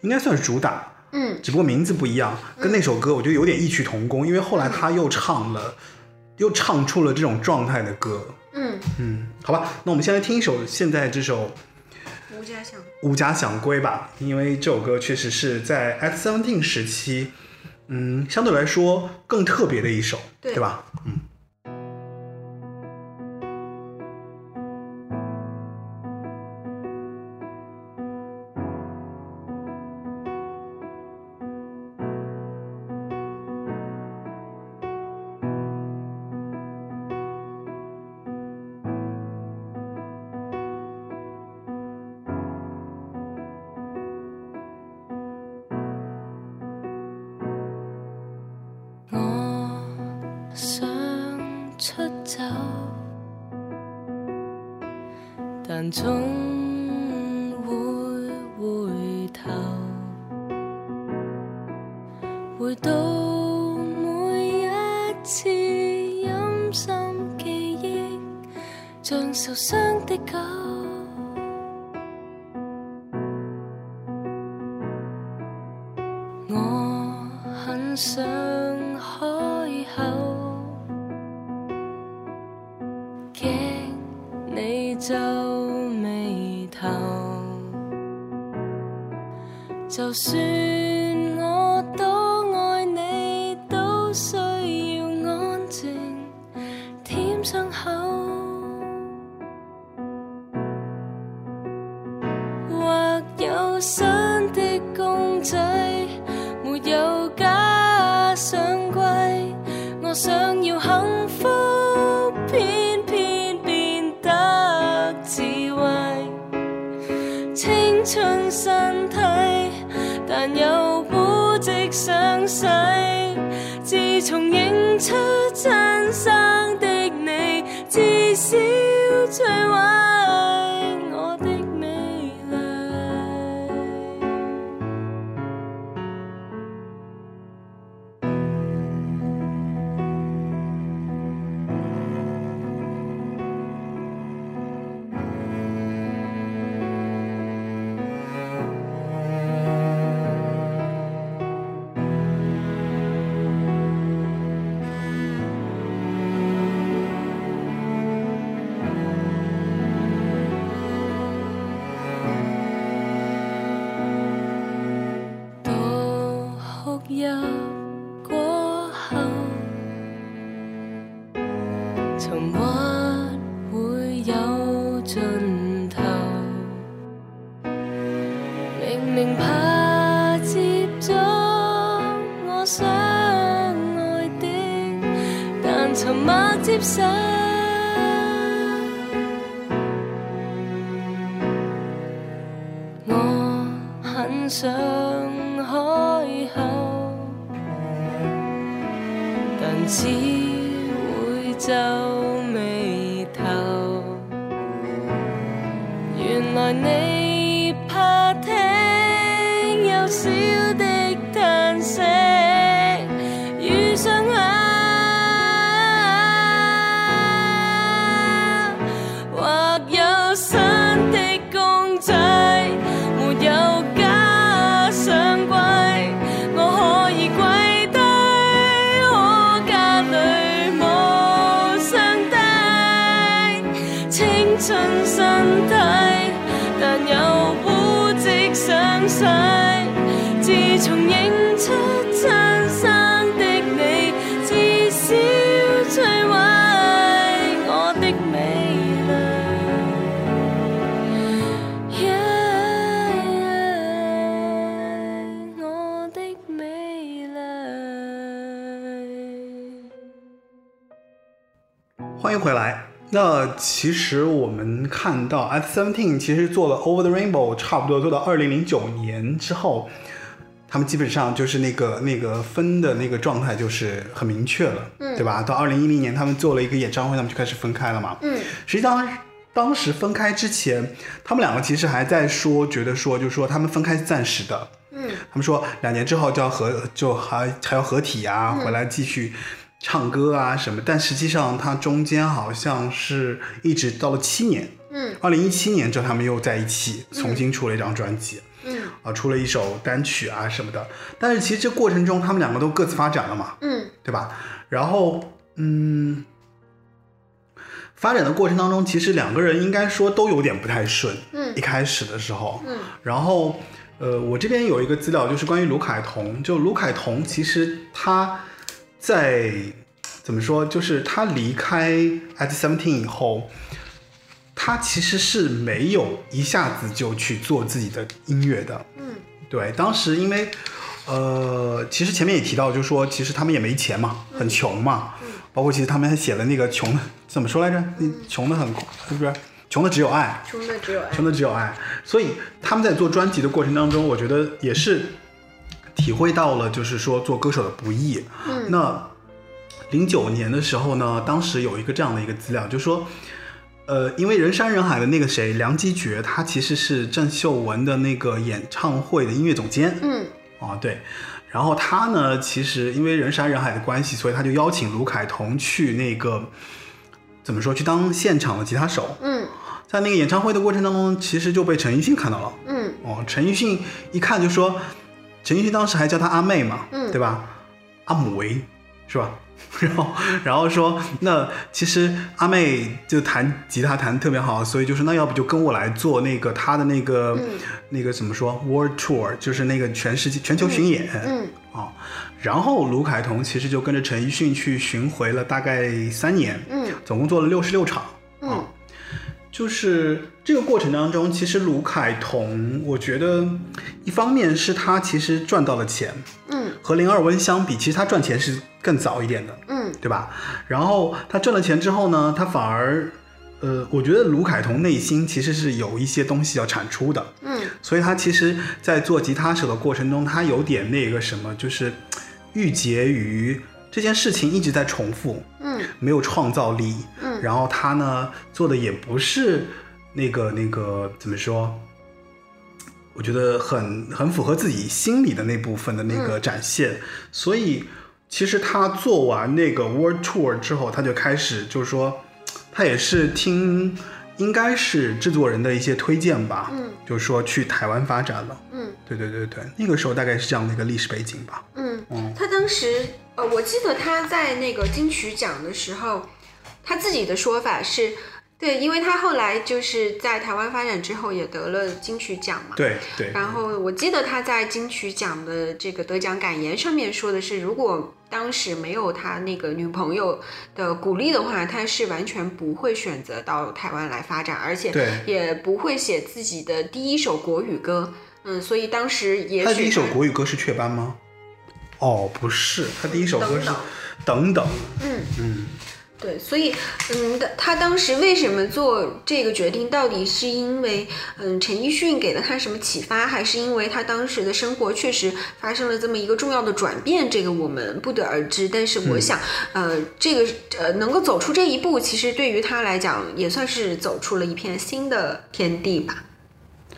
应该算是主打，嗯。只不过名字不一样，跟那首歌我觉得有点异曲同工，因为后来他又唱了，又唱出了这种状态的歌。嗯，嗯，好吧，那我们先来听一首现在这首无家想归》吧，因为这首歌确实是在 X Seventeen 时期，嗯，相对来说更特别的一首，对吧？嗯。像受伤的狗。青春身體，但又污跡上世。自從認出親生的你，至少摧毀我的美麗。Yeah，我的美麗。欢迎回来。那其实我们看到 At Seventeen 其实做了 Over the Rainbow，差不多做到二零零九年之后，他们基本上就是那个那个分的那个状态就是很明确了，嗯，对吧？到二零一零年他们做了一个演唱会，他们就开始分开了嘛，嗯，实际上当时分开之前，他们两个其实还在说，觉得说就是说他们分开是暂时的，嗯，他们说两年之后就要合，就还还要合体啊，回来继续唱歌啊什么。但实际上，他中间好像是一直到了七年，嗯，二零一七年之后他们又在一起重新出了一张专辑，嗯啊，出了一首单曲啊什么的。但是其实这过程中，他们两个都各自发展了嘛，嗯对吧？然后，嗯，发展的过程当中，其实两个人应该说都有点不太顺。嗯一开始的时候，嗯然后，呃，我这边有一个资料，就是关于卢凯彤。就卢凯彤，其实他在怎么说，就是他离开 at seventeen 以后，他其实是没有一下子就去做自己的音乐的。嗯对，当时因为，呃，其实前面也提到，就是说，其实他们也没钱嘛，很穷嘛，包括其实他们还写了那个穷的怎么说来着？嗯，穷的很，是不是？穷的只有爱，穷的只有爱。穷的只有爱。所以他们在做专辑的过程当中，我觉得也是体会到了，就是说做歌手的不易。嗯那零九年的时候呢，当时有一个这样的一个资料，就是说，呃，因为人山人海的那个谁梁基觉，他其实是郑秀文的那个演唱会的音乐总监。嗯啊，对。然后他呢，其实因为人山人海的关系，所以他就邀请卢凯彤去那个怎么说，去当现场的吉他手。嗯在那个演唱会的过程当中，其实就被陈奕迅看到了。嗯哦，陈奕迅一看就说，陈奕迅当时还叫他阿妹嘛，嗯对吧？阿姆维是吧？然后然后说，那其实阿妹就弹吉他弹得特别好，所以就说那要不就跟我来做那个他的那个、嗯那个怎么说 World Tour，就是那个全世界全球巡演。嗯啊，然后卢凯彤其实就跟着陈奕迅去巡回了大概三年，嗯总共做了六十六场。嗯啊，就是这个过程当中，其实卢凯彤，我觉得一方面是他其实赚到了钱，嗯。和林二温相比，其实他赚钱是更早一点的，嗯。对吧？然后他赚了钱之后呢，他反而，呃，我觉得卢凯彤内心其实是有一些东西要产出的，嗯。所以他其实，在做吉他手的过程中，他有点那个什么，就是郁结于这件事情一直在重复，嗯没有创造力。嗯然后他呢做的也不是那个那个怎么说？我觉得很很符合自己心里的那部分的那个展现，所以其实他做完那个 World Tour 之后，他就开始就是说，他也是听应该是制作人的一些推荐吧，嗯就是说去台湾发展了。嗯对对对对，那个时候大概是这样的一个历史背景吧。嗯嗯，他当时呃，我记得他在那个金曲奖的时候，他自己的说法是。对，因为他后来就是在台湾发展之后，也得了金曲奖嘛。对对，然后我记得他在金曲奖的这个得奖感言上面说的是，如果当时没有他那个女朋友的鼓励的话，他是完全不会选择到台湾来发展，而且也不会写自己的第一首国语歌。嗯，所以当时也许他的第一首国语歌是《雀斑》吗？哦，不是，他第一首歌是《等等》。嗯嗯，对，所以，嗯，他他当时为什么做这个决定？到底是因为，嗯，陈奕迅给了他什么启发，还是因为他当时的生活确实发生了这么一个重要的转变？这个我们不得而知。但是我想，呃，这个呃，能够走出这一步，其实对于他来讲，也算是走出了一片新的天地吧。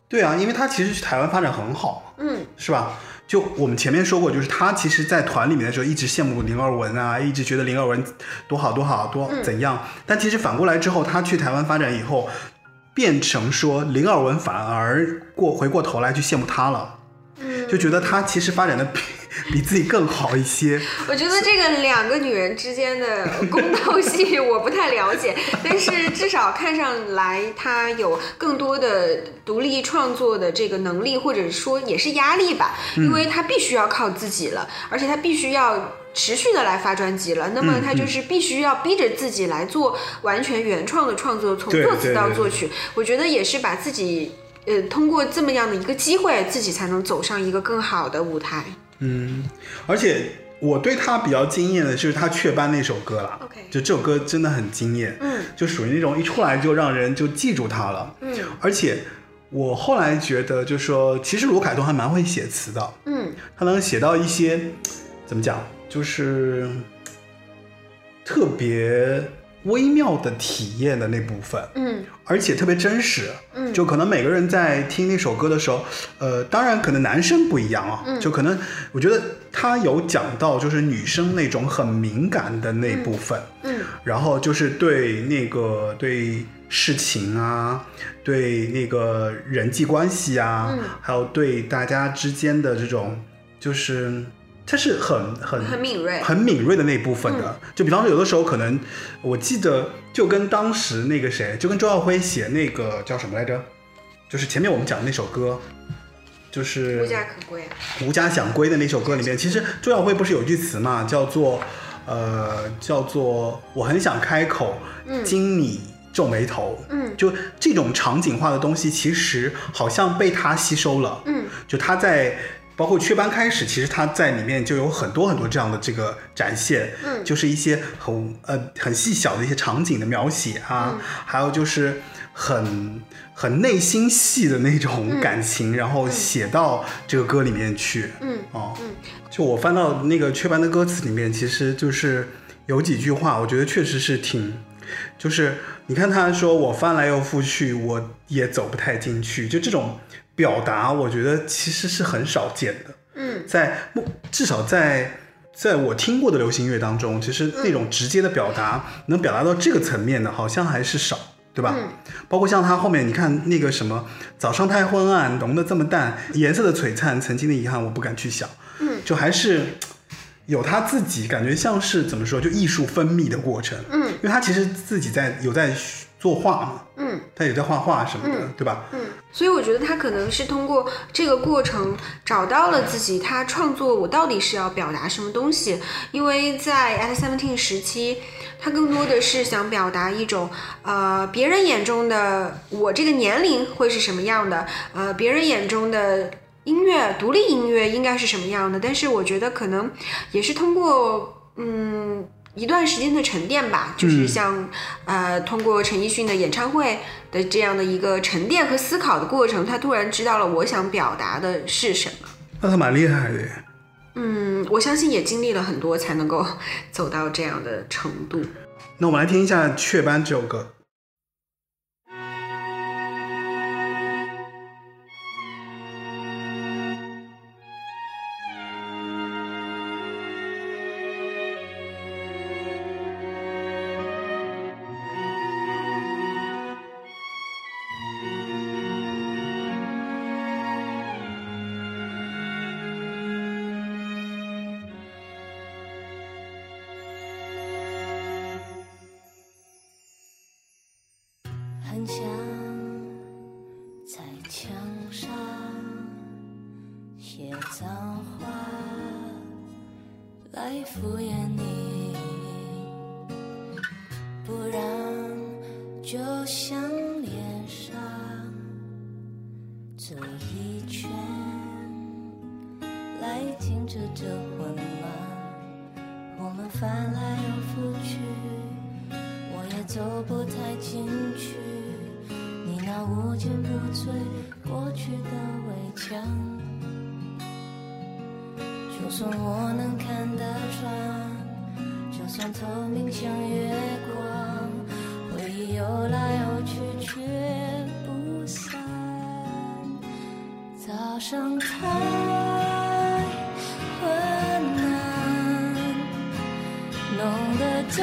对啊，因为他其实去台湾发展很好嘛，嗯是吧？就我们前面说过，就是他其实，在团里面的时候，一直羡慕林二文啊，一直觉得林二文多好多好多怎样。但其实反过来之后，他去台湾发展以后，变成说林二文反而过回过头来去羡慕他了，嗯，就觉得他其实发展的比比自己更好一些。我觉得这个两个女人之间的宫斗戏我不太了解，但是至少看上来她有更多的独立创作的这个能力，或者说也是压力吧，因为她必须要靠自己了，而且她必须要。持续的来发专辑了，那么她就是必须要逼着自己来做完全原创的创作，从作词到作曲，我觉得也是把自己，呃，通过这么样的一个机会，自己才能走上一个更好的舞台。嗯，而且我对他比较惊艳的就是他《雀斑》那首歌了。OK 就这首歌真的很惊艳。嗯就属于那种一出来就让人就记住他了。嗯而且我后来觉得，就说其实卢凯东还蛮会写词的，嗯他能写到一些怎么讲，就是特别微妙的体验的那部分。嗯。而且特别真实，嗯。就可能每个人在听那首歌的时候，呃，当然可能男生不一样啊，嗯。就可能我觉得他有讲到就是女生那种很敏感的那部分，嗯。然后就是对那个对事情啊，对那个人际关系啊，嗯。还有对大家之间的这种，就是它是很很很敏锐很敏锐的那部分的。就比方说，有的时候可能我记得就跟当时那个谁，就跟周耀辉写那个叫什么来着，就是前面我们讲的那首歌。就是无家可归。无家想归的那首歌里面，其实周耀辉不是有句词嘛，叫做呃，叫做我很想开口，经你皱眉头。嗯就这种场景化的东西，其实好像被他吸收了。嗯就他在包括雀斑开始，其实他在里面就有很多很多这样的这个展现。嗯。就是一些很呃很细小的一些场景的描写啊，还有就是很很内心戏的那种感情，然后写到这个歌里面去。嗯。哦，嗯就我翻到那个雀斑的歌词里面，其实就是有几句话，我觉得确实是挺，就是你看他说我翻来又覆去，我也走不太进去，就这种表达，我觉得其实是很少见的。嗯。在目至少在在我听过的流行乐当中，其实那种直接的表达，能表达到这个层面的，好像还是少，对吧？嗯。包括像他后面，你看那个什么，早上太昏暗，浓的这么淡，颜色的璀璨，曾经的遗憾我不敢去想，嗯，就还是有他自己感觉像是怎么说，就艺术分泌的过程，嗯。因为他其实自己在有在作画嘛，嗯他也在画画什么的，对吧？嗯，所以我觉得他可能是通过这个过程找到了自己，他创作我到底是要表达什么东西？因为在 at seventeen 时期，他更多的是想表达一种呃别人眼中的我这个年龄会是什么样的，呃别人眼中的。音乐，独立音乐应该是什么样的？但是我觉得可能也是通过嗯一段时间的沉淀吧，就是像、呃通过陈奕迅的演唱会的这样的一个沉淀和思考的过程，他突然知道了我想表达的是什么。那他蛮厉害的耶。嗯，我相信也经历了很多才能够走到这样的程度。那我们来听一下《雀斑》这首歌。敷衍你，不然就像脸上走一圈。来停止这混乱。我们翻来又覆去，我也走不太进去。你那无坚不摧过去的围墙，就算我能看得穿，就算透明像月光，回忆游来游去却不散。早上太昏暗，弄得这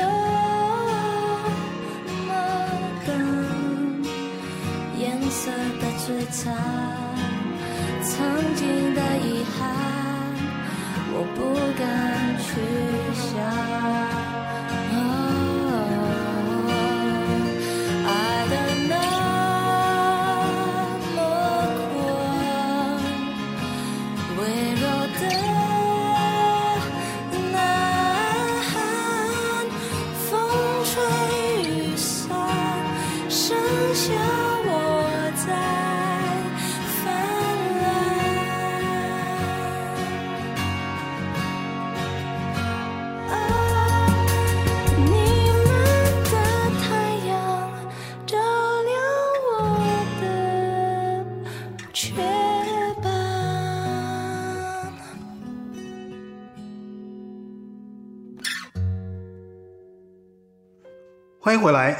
么干，颜色的摧残，曾经的，敢去想。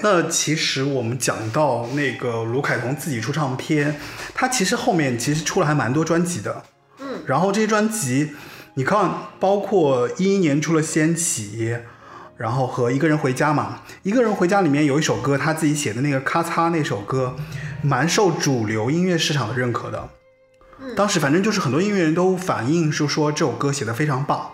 那其实我们讲到那个卢凯彤自己出唱片，他其实后面其实出了还蛮多专辑的。嗯，然后这些专辑，你看，包括一一年出了《掀起》，然后和《一个人回家》嘛，《一个人回家》里面有一首歌，他自己写的那个《咔嚓》那首歌，蛮受主流音乐市场的认可的。当时反正就是很多音乐人都反映是说这首歌写的非常棒。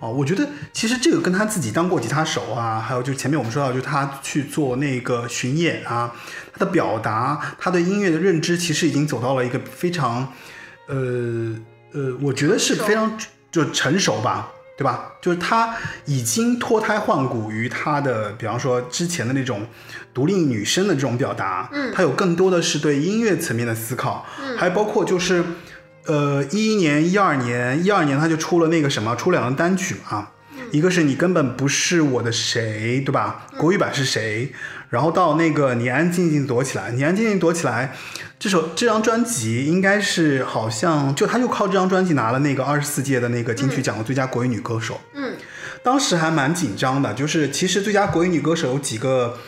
嗯，哦，我觉得其实这个跟他自己当过吉他手啊，还有就是前面我们说到，就是他去做那个巡演啊，他的表达，他对音乐的认知，其实已经走到了一个非常，呃呃，我觉得是非常就成熟吧，对吧？就是他已经脱胎换骨于他的，比方说之前的那种独立女生的这种表达，嗯他有更多的是对音乐层面的思考，嗯还包括就是。呃，一一年、一二年，一二年他就出了那个什么，出两张单曲嘛，一个是你根本不是我的谁，对吧？国语版是谁？然后到那个你安静静躲起来，你安静静躲起来，这首这张专辑应该是好像就他就靠这张专辑拿了那个二十四届的那个金曲奖的最佳国语女歌手。嗯，当时还蛮紧张的，就是其实最佳国语女歌手有几个，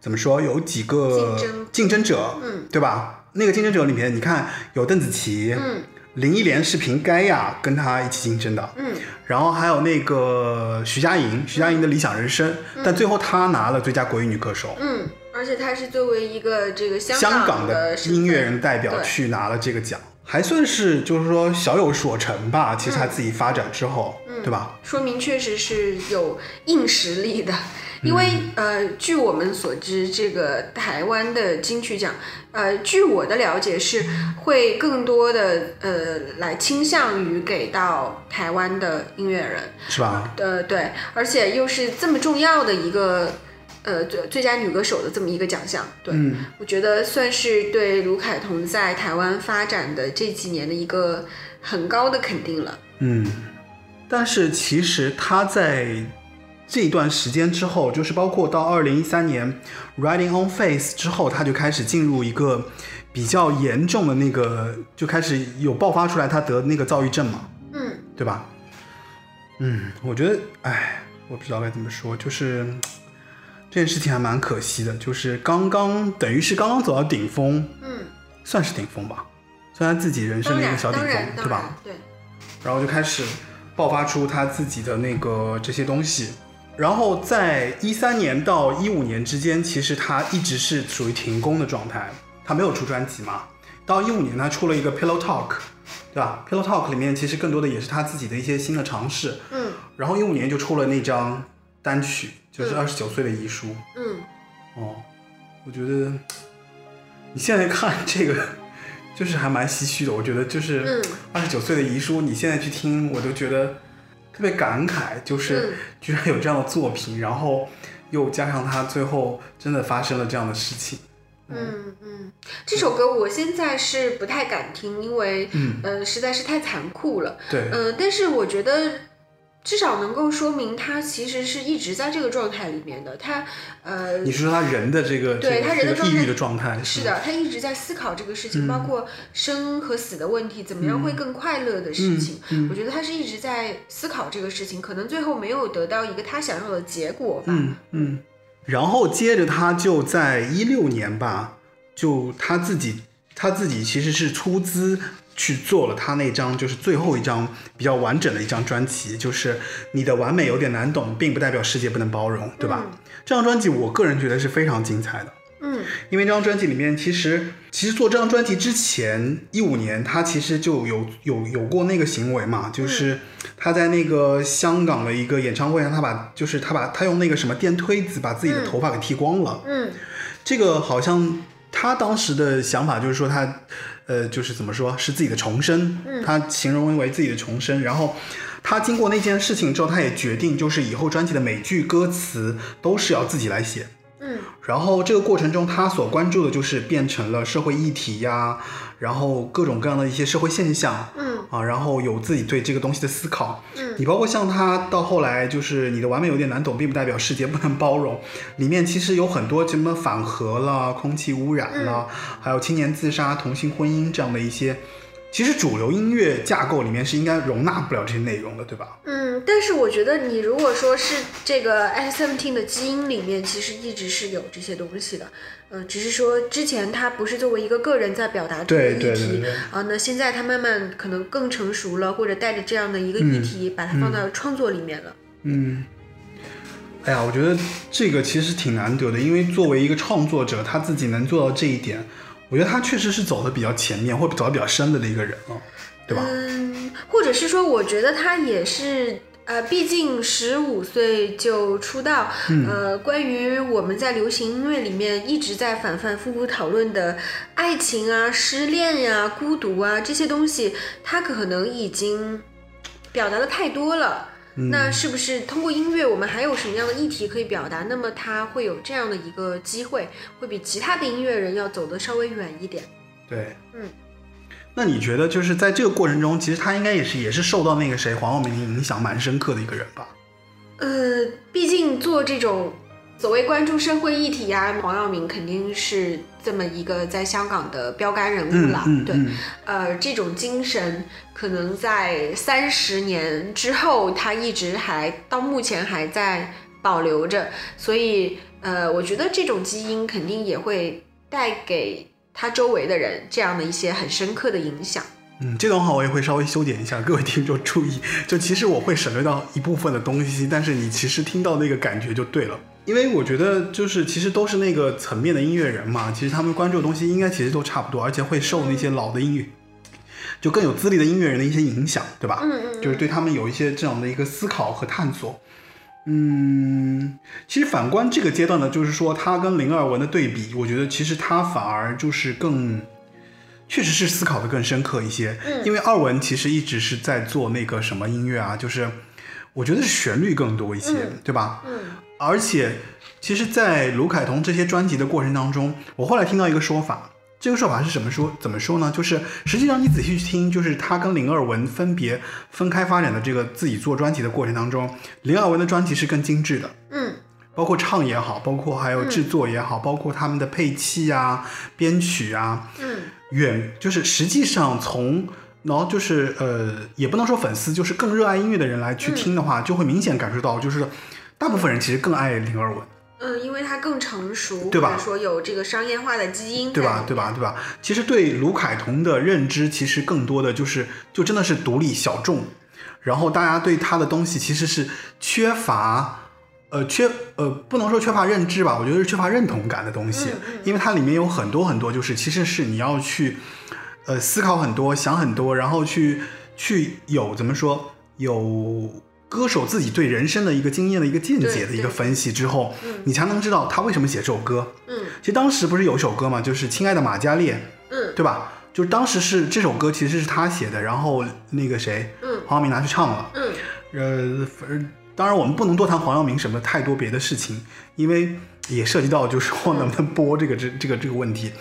怎么说？有几个竞争竞争者，嗯，对吧？那个竞争者里面，你看有邓紫棋，嗯，林忆莲是凭《盖亚》跟她一起竞争的，嗯，然后还有那个徐佳莹，徐佳莹的《理想人生》但最后她拿了最佳国语女歌手。嗯，而且她是作为一个这个香港的音乐人代表去拿了这个奖，还算是就是说小有所成吧。其实他自己发展之后，对吧？说明确实是有硬实力的。因为、呃，据我们所知，这个台湾的金曲奖，呃，据我的了解是会更多的呃来倾向于给到台湾的音乐人，是吧？呃，对，而且又是这么重要的一个呃最最佳女歌手的这么一个奖项，对，嗯我觉得算是对卢凯彤在台湾发展的这几年的一个很高的肯定了。嗯，但是其实他在这一段时间之后，就是包括到二零一三年《Riding on Face》之后，他就开始进入一个比较严重的那个，就开始有爆发出来，他得那个躁郁症嘛，嗯对吧？嗯，我觉得，哎，我不知道该怎么说，就是嗯这件事情还蛮可惜的，就是刚刚等于是刚刚走到顶峰，嗯，算是顶峰吧，算他自己人生的一个小顶峰，对吧？对，然后就开始爆发出他自己的那个这些东西。然后在一三年到一五年之间，其实他一直是属于停工的状态，他没有出专辑嘛。到一五年，他出了一个 Pillow Talk，对吧？Pillow Talk 里面其实更多的也是他自己的一些新的尝试。嗯然后一五年就出了那张单曲，就是二十九岁的遗书。嗯哦，我觉得你现在看这个，就是还蛮唏嘘的。我觉得就是嗯二十九岁的遗书，你现在去听，我都觉得特别感慨，就是嗯居然有这样的作品，然后又加上他最后真的发生了这样的事情。嗯嗯，这首歌我现在是不太敢听，因为嗯呃实在是太残酷了。对，嗯、但是我觉得至少能够说明他其实是一直在这个状态里面的。他呃你是说他人的这个对他人的状态这个抑郁的状态是的，他一直在思考这个事情，嗯包括生和死的问题，怎么样会更快乐的事情。嗯我觉得他是一直在思考这个事情，可能最后没有得到一个他想要的结果吧。嗯嗯，然后接着他就在一六年吧，就他自己他自己其实是出资去做了他那张就是最后一张比较完整的一张专辑，就是你的完美有点难懂，并不代表世界不能包容，对吧？这张专辑我个人觉得是非常精彩的。嗯因为这张专辑里面，其实其实做这张专辑之前，一五年他其实就有有有过那个行为嘛，就是他在那个香港的一个演唱会上，他把就是他把他用那个什么电推子把自己的头发给剃光了。嗯这个好像他当时的想法就是说他，呃，就是怎么说是自己的重生，他形容为自己的重生。然后他经过那件事情之后，他也决定就是以后专辑的每句歌词都是要自己来写。嗯。然后这个过程中，他所关注的就是变成了社会议题呀，然后各种各样的一些社会现象嗯。啊，然后有自己对这个东西的思考。嗯。你包括像他到后来就是你的完美有点难懂，并不代表世界不能包容，里面其实有很多什么反核了、空气污染了，还有青年自杀、同性婚姻这样的一些，其实主流音乐架构里面是应该容纳不了这些内容的，对吧？嗯，但是我觉得你如果说是这个 S Seventeen 的基因里面，其实一直是有这些东西的，呃，只是说之前他不是作为一个个人在表达这个对议题对对对啊，那现在他慢慢可能更成熟了，或者带着这样的一个嗯议题，把它放到创作里面了。嗯，哎呀，我觉得这个其实挺难得的，因为作为一个创作者，他自己能做到这一点，我觉得他确实是走的比较前面，或者走的比较深的的一个人了，对吧？嗯，或者是说，我觉得他也是。呃，毕竟十五岁就出道，嗯呃，关于我们在流行音乐里面一直在反反复复讨论的爱情啊、失恋呀、孤独啊这些东西，他可能已经表达的太多了。嗯那是不是通过音乐，我们还有什么样的议题可以表达？那么他会有这样的一个机会，会比其他的音乐人要走得稍微远一点。对，嗯。那你觉得就是在这个过程中，其实他应该也是也是受到那个谁黄晓明的影响蛮深刻的一个人吧？呃，毕竟做这种所谓关注社会议题啊，黄耀明肯定是这么一个在香港的标杆人物了。对，呃，这种精神可能在三十年之后，他一直还到目前还在保留着，所以呃，我觉得这种基因肯定也会带给他周围的人这样的一些很深刻的影响。嗯，这段话我也会稍微修剪一下，各位听众注意，就其实我会省略到一部分的东西，但是你其实听到那个感觉就对了。因为我觉得就是其实都是那个层面的音乐人嘛，其实他们关注的东西应该其实都差不多，而且会受那些老的音乐，就更有资历的音乐人的一些影响，对吧？嗯嗯就是对他们有一些这样的一个思考和探索。嗯，其实反观这个阶段呢，就是说他跟林二文的对比，我觉得其实他反而就是更，确实是思考的更深刻一些。嗯因为二文其实一直是在做那个什么音乐啊，就是我觉得是旋律更多一些，嗯对吧？嗯而且，其实，在卢凯彤这些专辑的过程当中，我后来听到一个说法，这个说法是什么说？怎么说呢？就是实际上你仔细去听，就是他跟林二文分别分开发展的这个自己做专辑的过程当中，林二文的专辑是更精致的，嗯包括唱也好，包括还有制作也好，包括他们的配器啊、编曲啊，嗯远就是实际上从。然后就是呃，也不能说粉丝，就是更热爱音乐的人来去听的话，就会明显感受到，就是大部分人其实更爱林二文。嗯，因为他更成熟，对吧说有这个商业化的基因，对吧？对吧？？对吧？其实对卢凯彤的认知，其实更多的就是，就真的是独立小众，然后大家对他的东西其实是缺乏，呃，缺呃，不能说缺乏认知吧，我觉得是缺乏认同感的东西，嗯嗯因为它里面有很多很多，就是其实是你要去，呃，思考很多，想很多，然后去去有怎么说有。歌手自己对人生的一个经验的一个见解的一个分析之后嗯，你才能知道他为什么写这首歌。嗯其实当时不是有一首歌嘛，就是《亲爱的马嘉烈》，嗯对吧？就是当时是这首歌其实是他写的，然后那个谁，嗯黄晓明拿去唱了。嗯呃，反当然我们不能多谈黄耀明什么太多别的事情，因为也涉及到就是说能不能播这个这这个这个问题。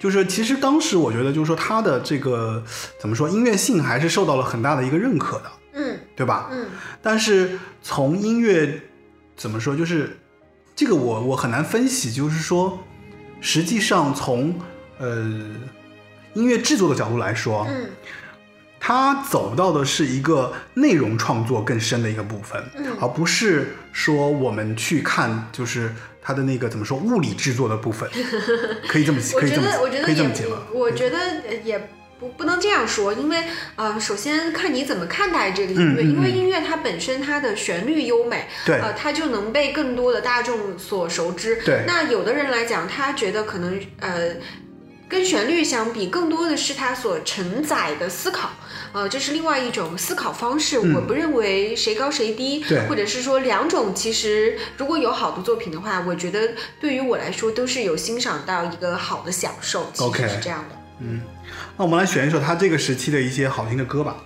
就是其实当时我觉得就是说他的这个怎么说音乐性还是受到了很大的一个认可的，嗯对吧？嗯但是从音乐怎么说，就是这个我我很难分析，就是说，实际上从呃音乐制作的角度来说，嗯他走到的是一个内容创作更深的一个部分，嗯而不是说我们去看就是它的那个怎么说物理制作的部分，可以这么我觉可以这么得我觉得也可以这么解吗？我觉得呃也不不能这样说，因为呃，首先看你怎么看待这个音乐，嗯嗯因为嗯音乐它本身它的旋律优美，对呃，它就能被更多的大众所熟知。对那有的人来讲，他觉得可能呃。跟旋律相比，更多的是它所承载的思考，呃，这是另外一种思考方式。嗯我不认为谁高谁低，或者是说两种，其实如果有好的作品的话，我觉得对于我来说都是有欣赏到一个好的享受，其 OK 实是这样的。嗯那我们来选一首他这个时期的一些好听的歌吧。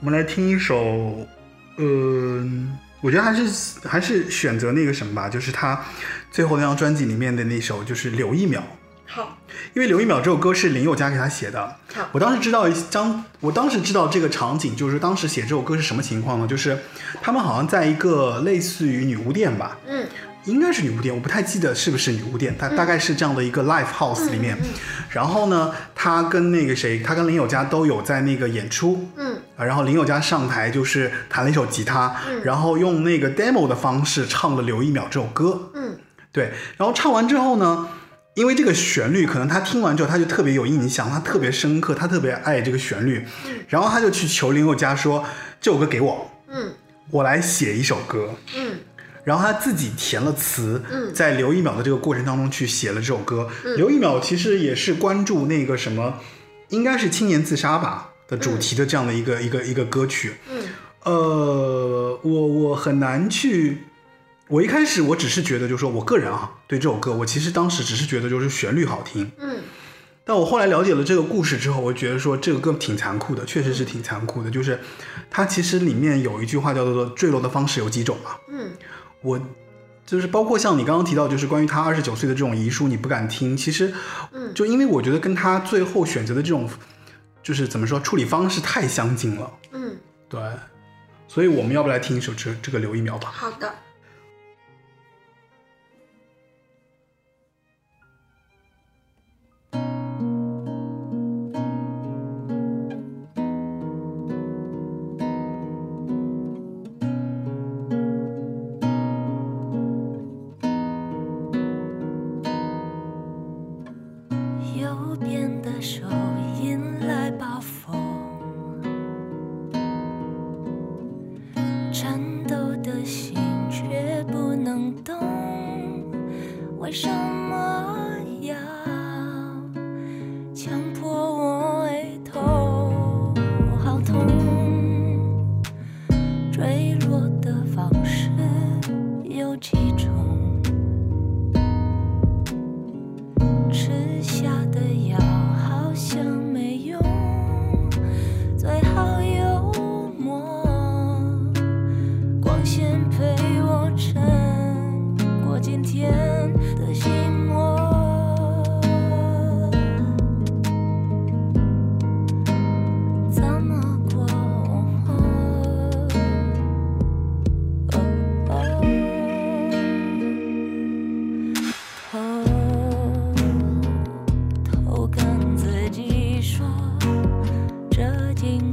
我们来听一首，嗯、我觉得还是还是选择那个什么吧，就是他最后那张专辑里面的那首，就是《留一秒》。好，因为《留一秒》这首歌是林宥嘉给他写的。好我当时知道一张，我当时知道这个场景，就是当时写这首歌是什么情况呢？就是他们好像在一个类似于女巫店吧，嗯应该是女巫店，我不太记得是不是女巫店，大大概是这样的一个 live house 里面。嗯然后呢，他跟那个谁，他跟林宥嘉都有在那个演出。嗯啊然后林宥嘉上台就是弹了一首吉他，嗯然后用那个 demo 的方式唱了《留一秒》这首歌。嗯对，然后唱完之后呢，因为这个旋律，可能他听完之后他就特别有印象，他特别深刻，他特别爱这个旋律，然后他就去求林宥嘉说：“这首歌给我，嗯我来写一首歌。”嗯然后他自己填了词，嗯在刘一秒的这个过程当中去写了这首歌。刘一秒其实也是关注那个什么，应该是青年自杀吧的主题的这样的一个、一个一个歌曲。嗯呃，我我很难去，我一开始我只是觉得，就是说我个人啊，对这首歌，我其实当时只是觉得就是旋律好听，嗯但我后来了解了这个故事之后，我觉得说这个歌挺残酷的，确实是挺残酷的。就是它其实里面有一句话叫做“坠落的方式有几种”嘛，嗯我就是包括像你刚刚提到，就是关于他二十九岁的这种遗书，你不敢听。其实，嗯就因为我觉得跟他最后选择的这种，就是怎么说处理方式太相近了，嗯，对。所以我们要不来听一首这这个留一秒吧？好的。这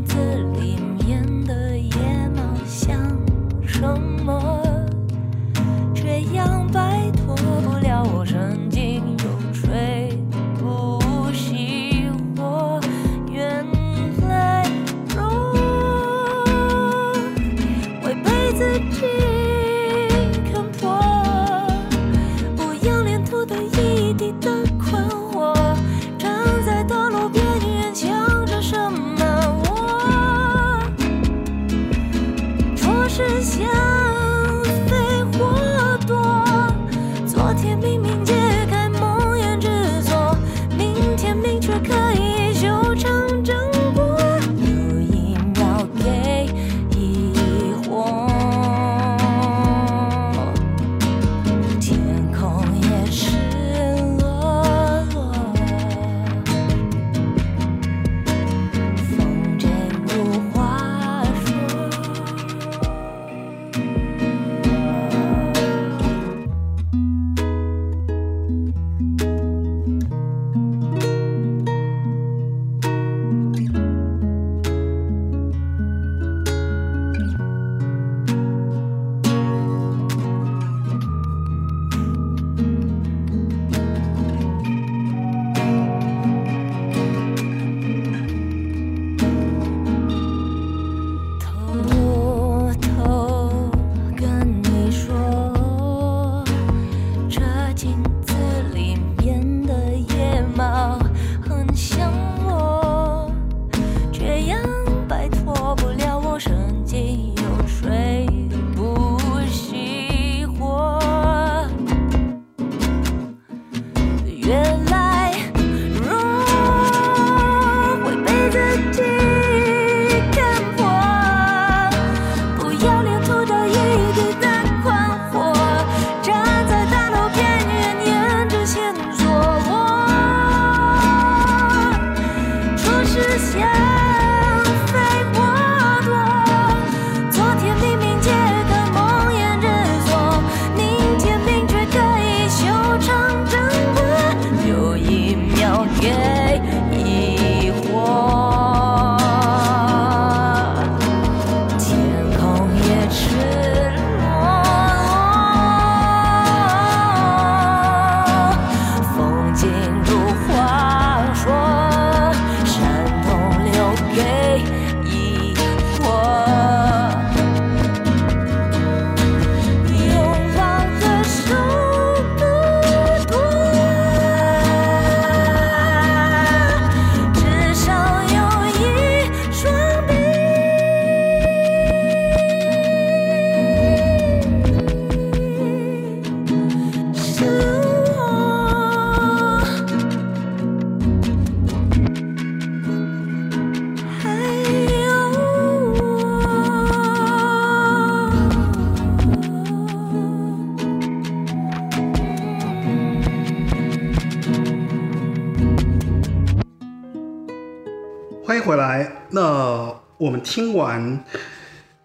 完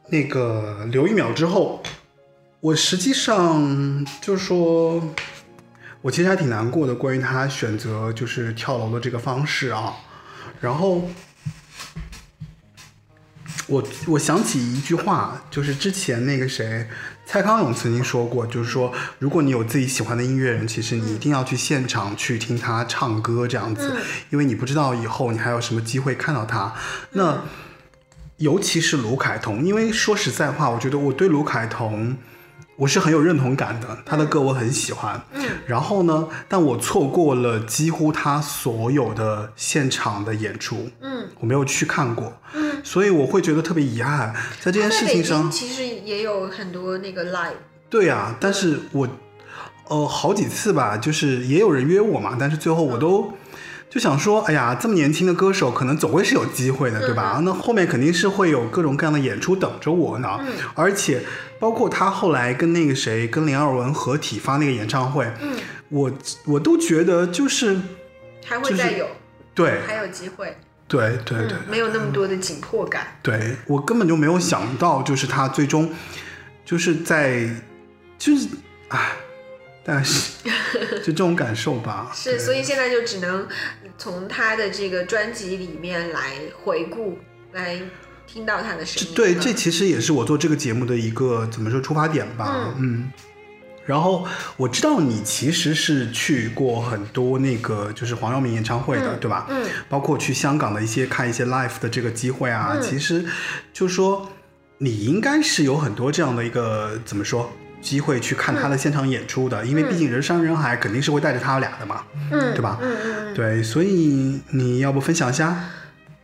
那个留一秒之后，我实际上就是说，我其实还挺难过的，关于他选择就是跳楼的这个方式啊。然后我我想起一句话，就是之前那个谁蔡康永曾经说过，就是说，如果你有自己喜欢的音乐人，其实你一定要去现场去听他唱歌这样子，因为你不知道以后你还有什么机会看到他。那尤其是卢凯彤，因为说实在话，我觉得我对卢凯彤我是很有认同感的，他的歌我很喜欢。嗯，然后呢，但我错过了几乎他所有的现场的演出。嗯，我没有去看过。嗯，所以我会觉得特别遗憾，在这件事情上其实也有很多那个 live。对呀、但是我呃好几次吧，就是也有人约我嘛，但是最后我都。就想说，哎呀，这么年轻的歌手，可能总会是有机会的，对吧？那后面肯定是会有各种各样的演出等着我呢。而且，包括他后来跟那个谁，跟林二文合体发那个演唱会，嗯，我我都觉得就是还会再有，对还有机会。对对对嗯，没有那么多的紧迫感。对我根本就没有想到，就是他最终就是在就是唉，但是 就这种感受吧。是，所以现在就只能从他的这个专辑里面来回顾，来听到他的声音。对，嗯这其实也是我做这个节目的一个怎么说出发点吧。嗯。然后我知道你其实是去过很多那个就是黄耀明演唱会的，对吧？嗯，包括去香港的一些看一些 live 的这个机会啊，嗯其实就说你应该是有很多这样的一个怎么说机会去看他的现场演出的，因为毕竟人山人海，肯定是会带着他俩的嘛，嗯，对吧？嗯嗯嗯。对，所以你要不分享一下？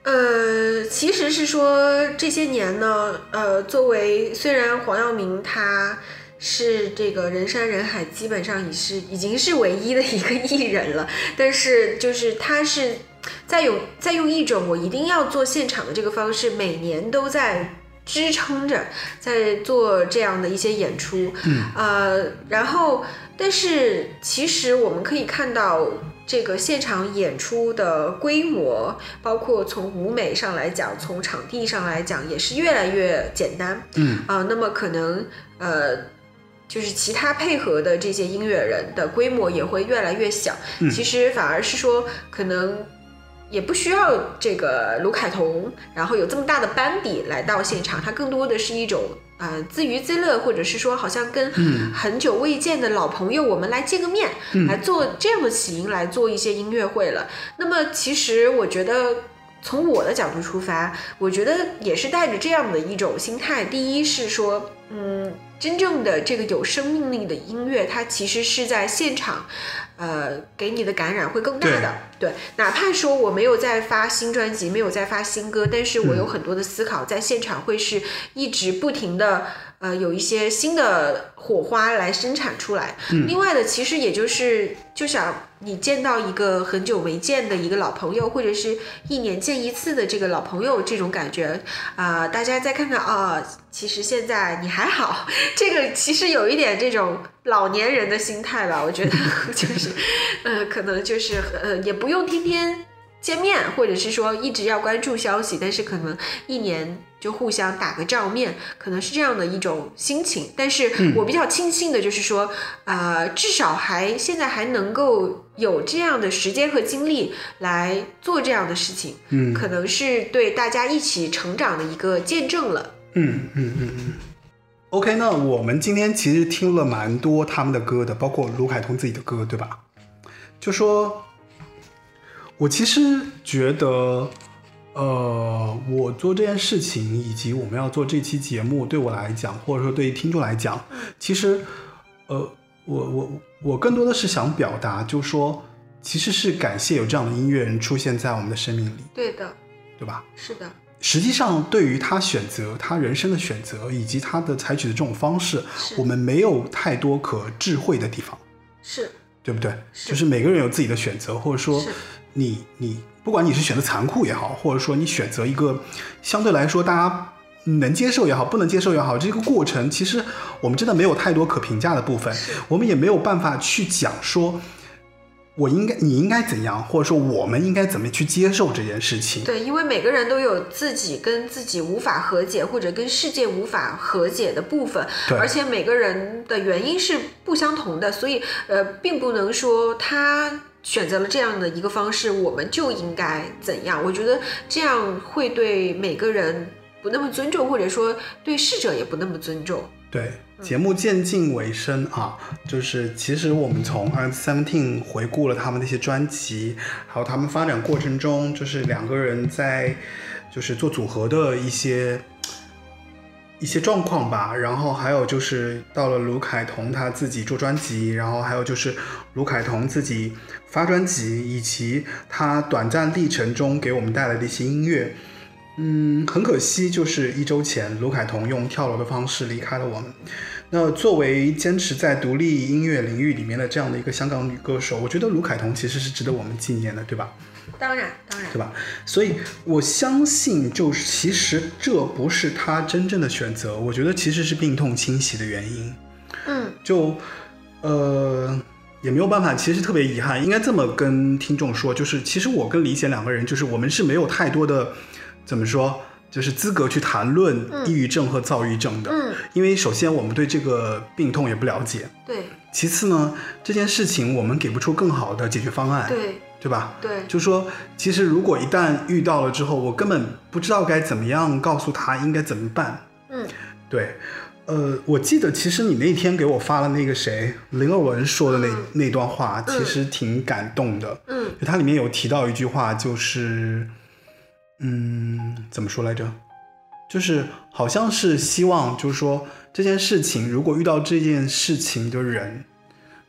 呃，其实是说这些年呢，呃，作为虽然黄耀明他是这个人山人海，基本上已是已经是唯一的一个艺人了，但是就是他是在用在用一种我一定要做现场的这个方式，每年都在。支撑着在做这样的一些演出，嗯，呃，然后，但是其实我们可以看到，这个现场演出的规模，包括从舞美上来讲，从场地上来讲，也是越来越简单。嗯啊、那么可能呃，就是其他配合的这些音乐人的规模也会越来越小。嗯其实反而是说，可能也不需要这个卢凯彤，然后有这么大的班底来到现场，他更多的是一种。呃，自娱自乐，或者是说，好像跟嗯很久未见的老朋友，我们来见个面，来做这样的起因，来做一些音乐会了。那么，其实我觉得，从我的角度出发，我觉得也是带着这样的一种心态。第一是说，嗯，真正的这个有生命力的音乐，它其实是在现场，呃，给你的感染会更大的。对，哪怕说我没有在发新专辑，没有在发新歌，但是我有很多的思考，在现场会是一直不停的，呃，有一些新的火花来生产出来。另外的，其实也就是就想你见到一个很久没见的一个老朋友，或者是一年见一次的这个老朋友，这种感觉啊、大家再看看啊、其实现在你还好，这个其实有一点这种老年人的心态吧，我觉得 就是，呃，可能就是呃，也不用天天见面，或者是说一直要关注消息，但是可能一年就互相打个照面，可能是这样的一种心情。但是我比较庆幸的就是说，呃，至少还现在还能够有这样的时间和精力来做这样的事情，嗯可能是对大家一起成长的一个见证了。嗯嗯嗯嗯。OK，那我们今天其实听了蛮多他们的歌的，包括卢凯彤自己的歌，对吧？就说，我其实觉得，呃，我做这件事情，以及我们要做这期节目，对我来讲，或者说对于听众来讲，其实，呃，我我我更多的是想表达，就是说，其实是感谢有这样的音乐人出现在我们的生命里，对的，对吧？是的，实际上，对于他选择他人生的选择，以及他的采取的这种方式，我们没有太多可智慧的地方，是对不对？是就是每个人有自己的选择，或者说你你不管你是选择残酷也好，或者说你选择一个相对来说大家能接受也好，不能接受也好，这个过程其实我们真的没有太多可评价的部分，我们也没有办法去讲说。我应该你应该怎样，或者说我们应该怎么去接受这件事情。对，因为每个人都有自己跟自己无法和解，或者跟世界无法和解的部分，对而且每个人的原因是不相同的，所以呃，并不能说他选择了这样的一个方式，我们就应该怎样。我觉得这样会对每个人不那么尊重，或者说对逝者也不那么尊重。对，节目渐近尾声啊，就是其实我们从 R Seventeen 回顾了他们那些专辑，还有他们发展过程中，就是两个人在就是做组合的一些一些状况吧。然后还有就是到了卢凯彤他自己做专辑，然后还有就是卢凯彤自己发专辑，以及他短暂历程中给我们带来的一些音乐。嗯，很可惜，就是一周前，卢凯彤用跳楼的方式离开了我们。那作为坚持在独立音乐领域里面的这样的一个香港女歌手，我觉得卢凯彤其实是值得我们纪念的，对吧？当然，当然对，吧？所以我相信，就是其实这不是她真正的选择，我觉得其实是病痛侵袭的原因。嗯，就呃也没有办法，其实特别遗憾，应该这么跟听众说，就是其实我跟李姐两个人，就是我们是没有太多的怎么说，就是资格去谈论抑郁症和躁郁症的，嗯，因为首先我们对这个病痛也不了解，对，其次呢，这件事情我们给不出更好的解决方案，对，对吧？对，就说，其实如果一旦遇到了之后，我根本不知道该怎么样告诉他应该怎么办。嗯，对，呃，我记得其实你那天给我发了那个谁林尔文说的那、嗯。那段话，其实挺感动的。嗯，就它里面有提到一句话，就是，嗯，怎么说来着？就是好像是希望，就是说这件事情，如果遇到这件事情的人，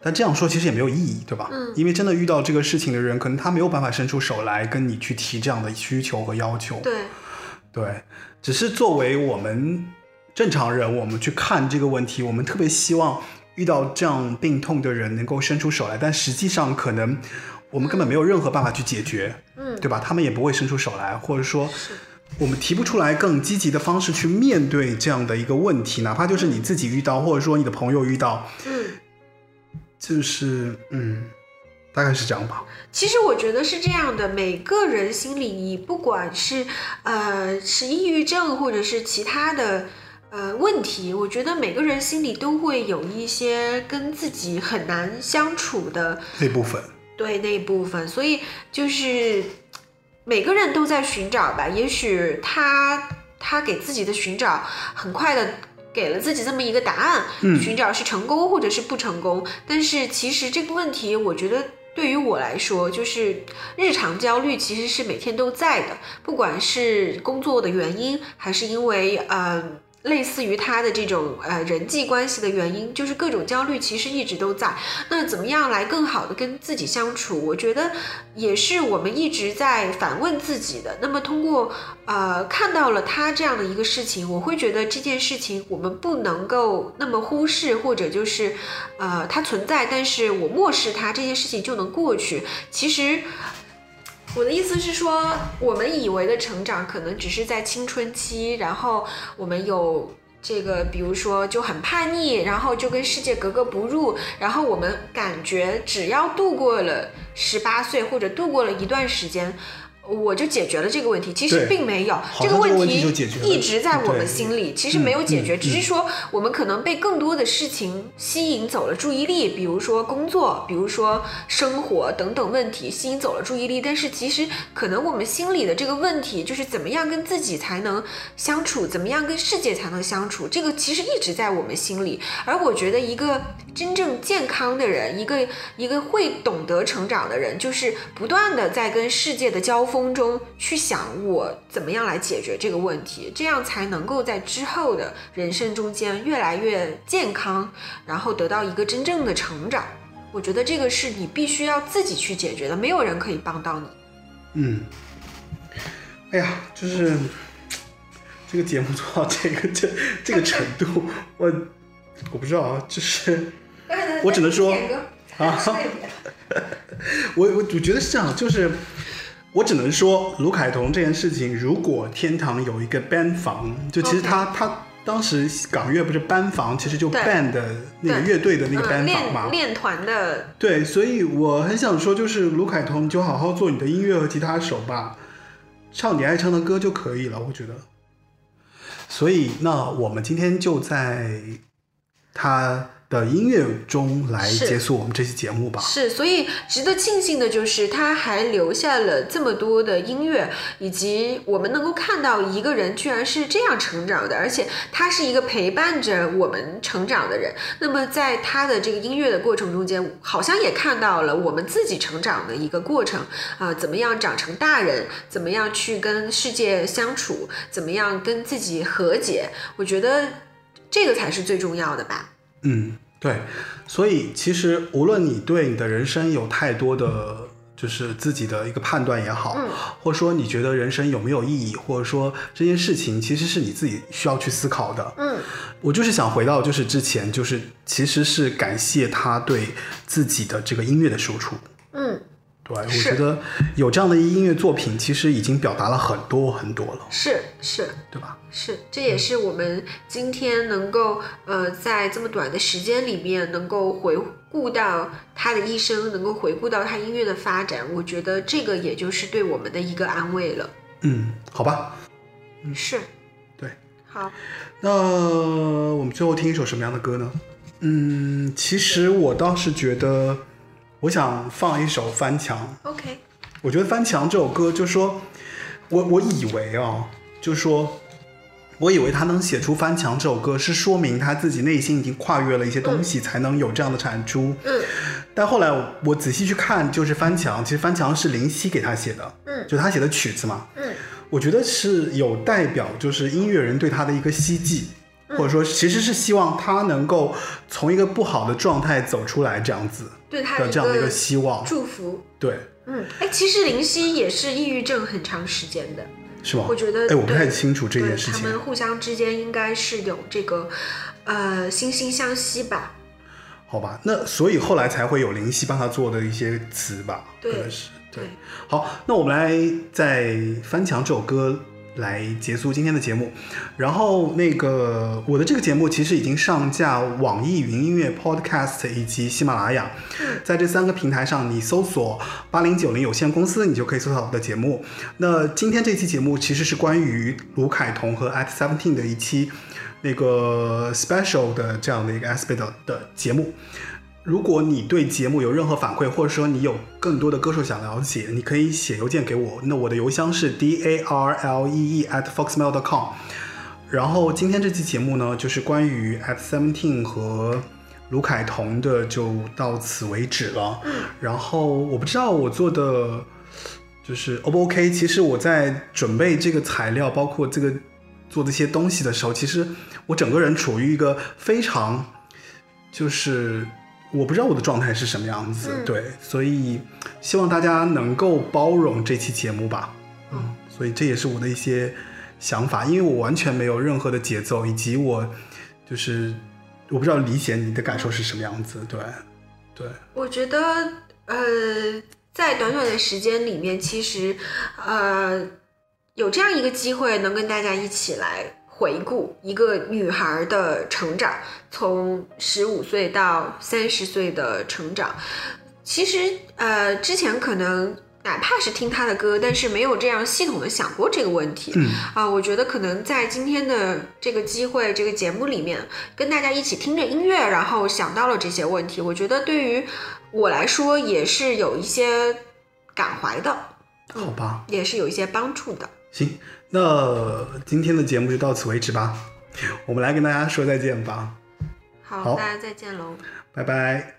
但这样说其实也没有意义，对吧？嗯因为真的遇到这个事情的人，可能他没有办法伸出手来跟你去提这样的需求和要求。对，对，只是作为我们正常人，我们去看这个问题，我们特别希望遇到这样病痛的人能够伸出手来，但实际上可能我们根本没有任何办法去解决，嗯，对吧？他们也不会伸出手来，或者说是，我们提不出来更积极的方式去面对这样的一个问题，哪怕就是你自己遇到，或者说你的朋友遇到，嗯。就是嗯，大概是这样吧。其实我觉得是这样的，每个人心里，你不管是呃是抑郁症或者是其他的呃问题，我觉得每个人心里都会有一些跟自己很难相处的那部分，对那一部分，所以就是每个人都在寻找吧。也许他他给自己的寻找很快的给了自己这么一个答案，嗯寻找是成功或者是不成功。但是其实这个问题，我觉得。对于我来说，就是日常焦虑其实是每天都在的，不管是工作的原因，还是因为呃类似于他的这种呃人际关系的原因，就是各种焦虑其实一直都在。那怎么样来更好的跟自己相处？我觉得也是我们一直在反问自己的。那么通过呃看到了他这样的一个事情，我会觉得这件事情我们不能够那么忽视，或者就是呃它存在，但是我漠视它，这件事情就能过去。其实。我的意思是说，我们以为的成长可能只是在青春期，然后我们有这个，比如说就很叛逆，然后就跟世界格格不入，然后我们感觉只要度过了十八岁或者度过了一段时间。我就解决了这个问题，其实并没有，这个问题一直在我们心里，其实没有解决，只是说我们可能被更多的事情吸引走了注意力，比如说工作，比如说生活等等问题吸引走了注意力，但是其实可能我们心里的这个问题就是怎么样跟自己才能相处，怎么样跟世界才能相处，这个其实一直在我们心里。而我觉得一个真正健康的人，一个一个会懂得成长的人，就是不断的在跟世界的交锋中去想我怎么样来解决这个问题，这样才能够在之后的人生中间越来越健康，然后得到一个真正的成长。我觉得这个是你必须要自己去解决的，没有人可以帮到你。嗯，哎呀，就是这个节目做到这个这这个程度，我我不知道啊，就是我只能说啊，我我我觉得是这样，就是我只能说卢凯彤这件事情，如果天堂有一个 band 房，就其实他他当时港乐不是班房，其实就 band 的那个乐队的那个嗯班房嘛。练练团的，对，所以我很想说，就是卢凯彤，你就好好做你的音乐和吉他手吧，唱你爱唱的歌就可以了，我觉得。所以，那我们今天就在他的音乐中来结束我们这期节目吧。是，所以值得庆幸的就是他还留下了这么多的音乐，以及我们能够看到一个人居然是这样成长的，而且他是一个陪伴着我们成长的人。那么在他的这个音乐的过程中间，好像也看到了我们自己成长的一个过程啊、怎么样长成大人，怎么样去跟世界相处，怎么样跟自己和解，我觉得这个才是最重要的吧。嗯，对，所以其实无论你对你的人生有太多的就是自己的一个判断也好，嗯或者说你觉得人生有没有意义，或者说这件事情其实是你自己需要去思考的。嗯，我就是想回到就是之前就是其实是感谢他对自己的这个音乐的输出。嗯，对，我觉得有这样的音乐作品，其实已经表达了很多很多了，是是。对吧？是，这也是我们今天能够呃在这么短的时间里面能够回顾到他的一生，能够回顾到他音乐的发展，我觉得这个也就是对我们的一个安慰了。嗯，好吧。嗯是，对，好，那我们最后听一首什么样的歌呢？嗯，其实我倒是觉得，我想放一首《翻墙》。，OK，我觉得《翻墙》这首歌，就是说，我我以为啊，就是说，我以为他能写出《翻墙》这首歌，是说明他自己内心已经跨越了一些东西，才能有这样的产出。嗯但后来我我仔细去看，就是《翻墙》，其实《翻墙》是林夕给他写的，嗯就他写的曲子嘛。嗯我觉得是有代表，就是音乐人对他的一个希冀，嗯或者说其实是希望他能够从一个不好的状态走出来，这样子对他的的这样的一个希望。祝福。对，嗯，哎，其实林夕也是抑郁症很长时间的，是吗？我觉得哎，我不太清楚这件事情。他们互相之间应该是有这个呃惺惺相惜吧。好吧，那所以后来才会有林夕帮他做的一些词吧，对可能是对对。好，那我们来在《翻墙》这首歌来结束今天的节目。然后那个我的这个节目其实已经上架网易云音乐 Podcast 以及喜马拉雅，在这三个平台上，你搜索八零九零有限公司，你就可以搜到我的节目。那今天这期节目其实是关于卢凯彤和 At Seventeen 的一期那个 special 的这样的一个 aspect 的的节目。如果你对节目有任何反馈，或者说你有更多的歌手想了解，你可以写邮件给我。那我的邮箱是 d a r l e e at foxmail dot com。然后今天这期节目呢，就是关于 at seventeen 和卢凯彤的，就到此为止了。然后我不知道我做的就是 O 不 OK。其实我在准备这个材料，包括这个做这些东西的时候，其实我整个人处于一个非常就是我不知道我的状态是什么样子，嗯。对，所以希望大家能够包容这期节目吧，嗯，所以这也是我的一些想法，因为我完全没有任何的节奏，以及我就是我不知道理解你的感受是什么样子，对，对，我觉得，呃，在短短的时间里面，其实，呃，有这样一个机会，能跟大家一起来回顾一个女孩的成长，从十五岁到三十岁的成长。其实，呃，之前可能哪怕是听她的歌，但是没有这样系统的想过这个问题。嗯啊，我觉得可能在今天的这个机会、这个节目里面，跟大家一起听着音乐，然后想到了这些问题，我觉得对于我来说也是有一些感怀的，好吧，也是有一些帮助的。行，那今天的节目就到此为止吧，我们来跟大家说再见吧，好，好大家再见喽。拜拜。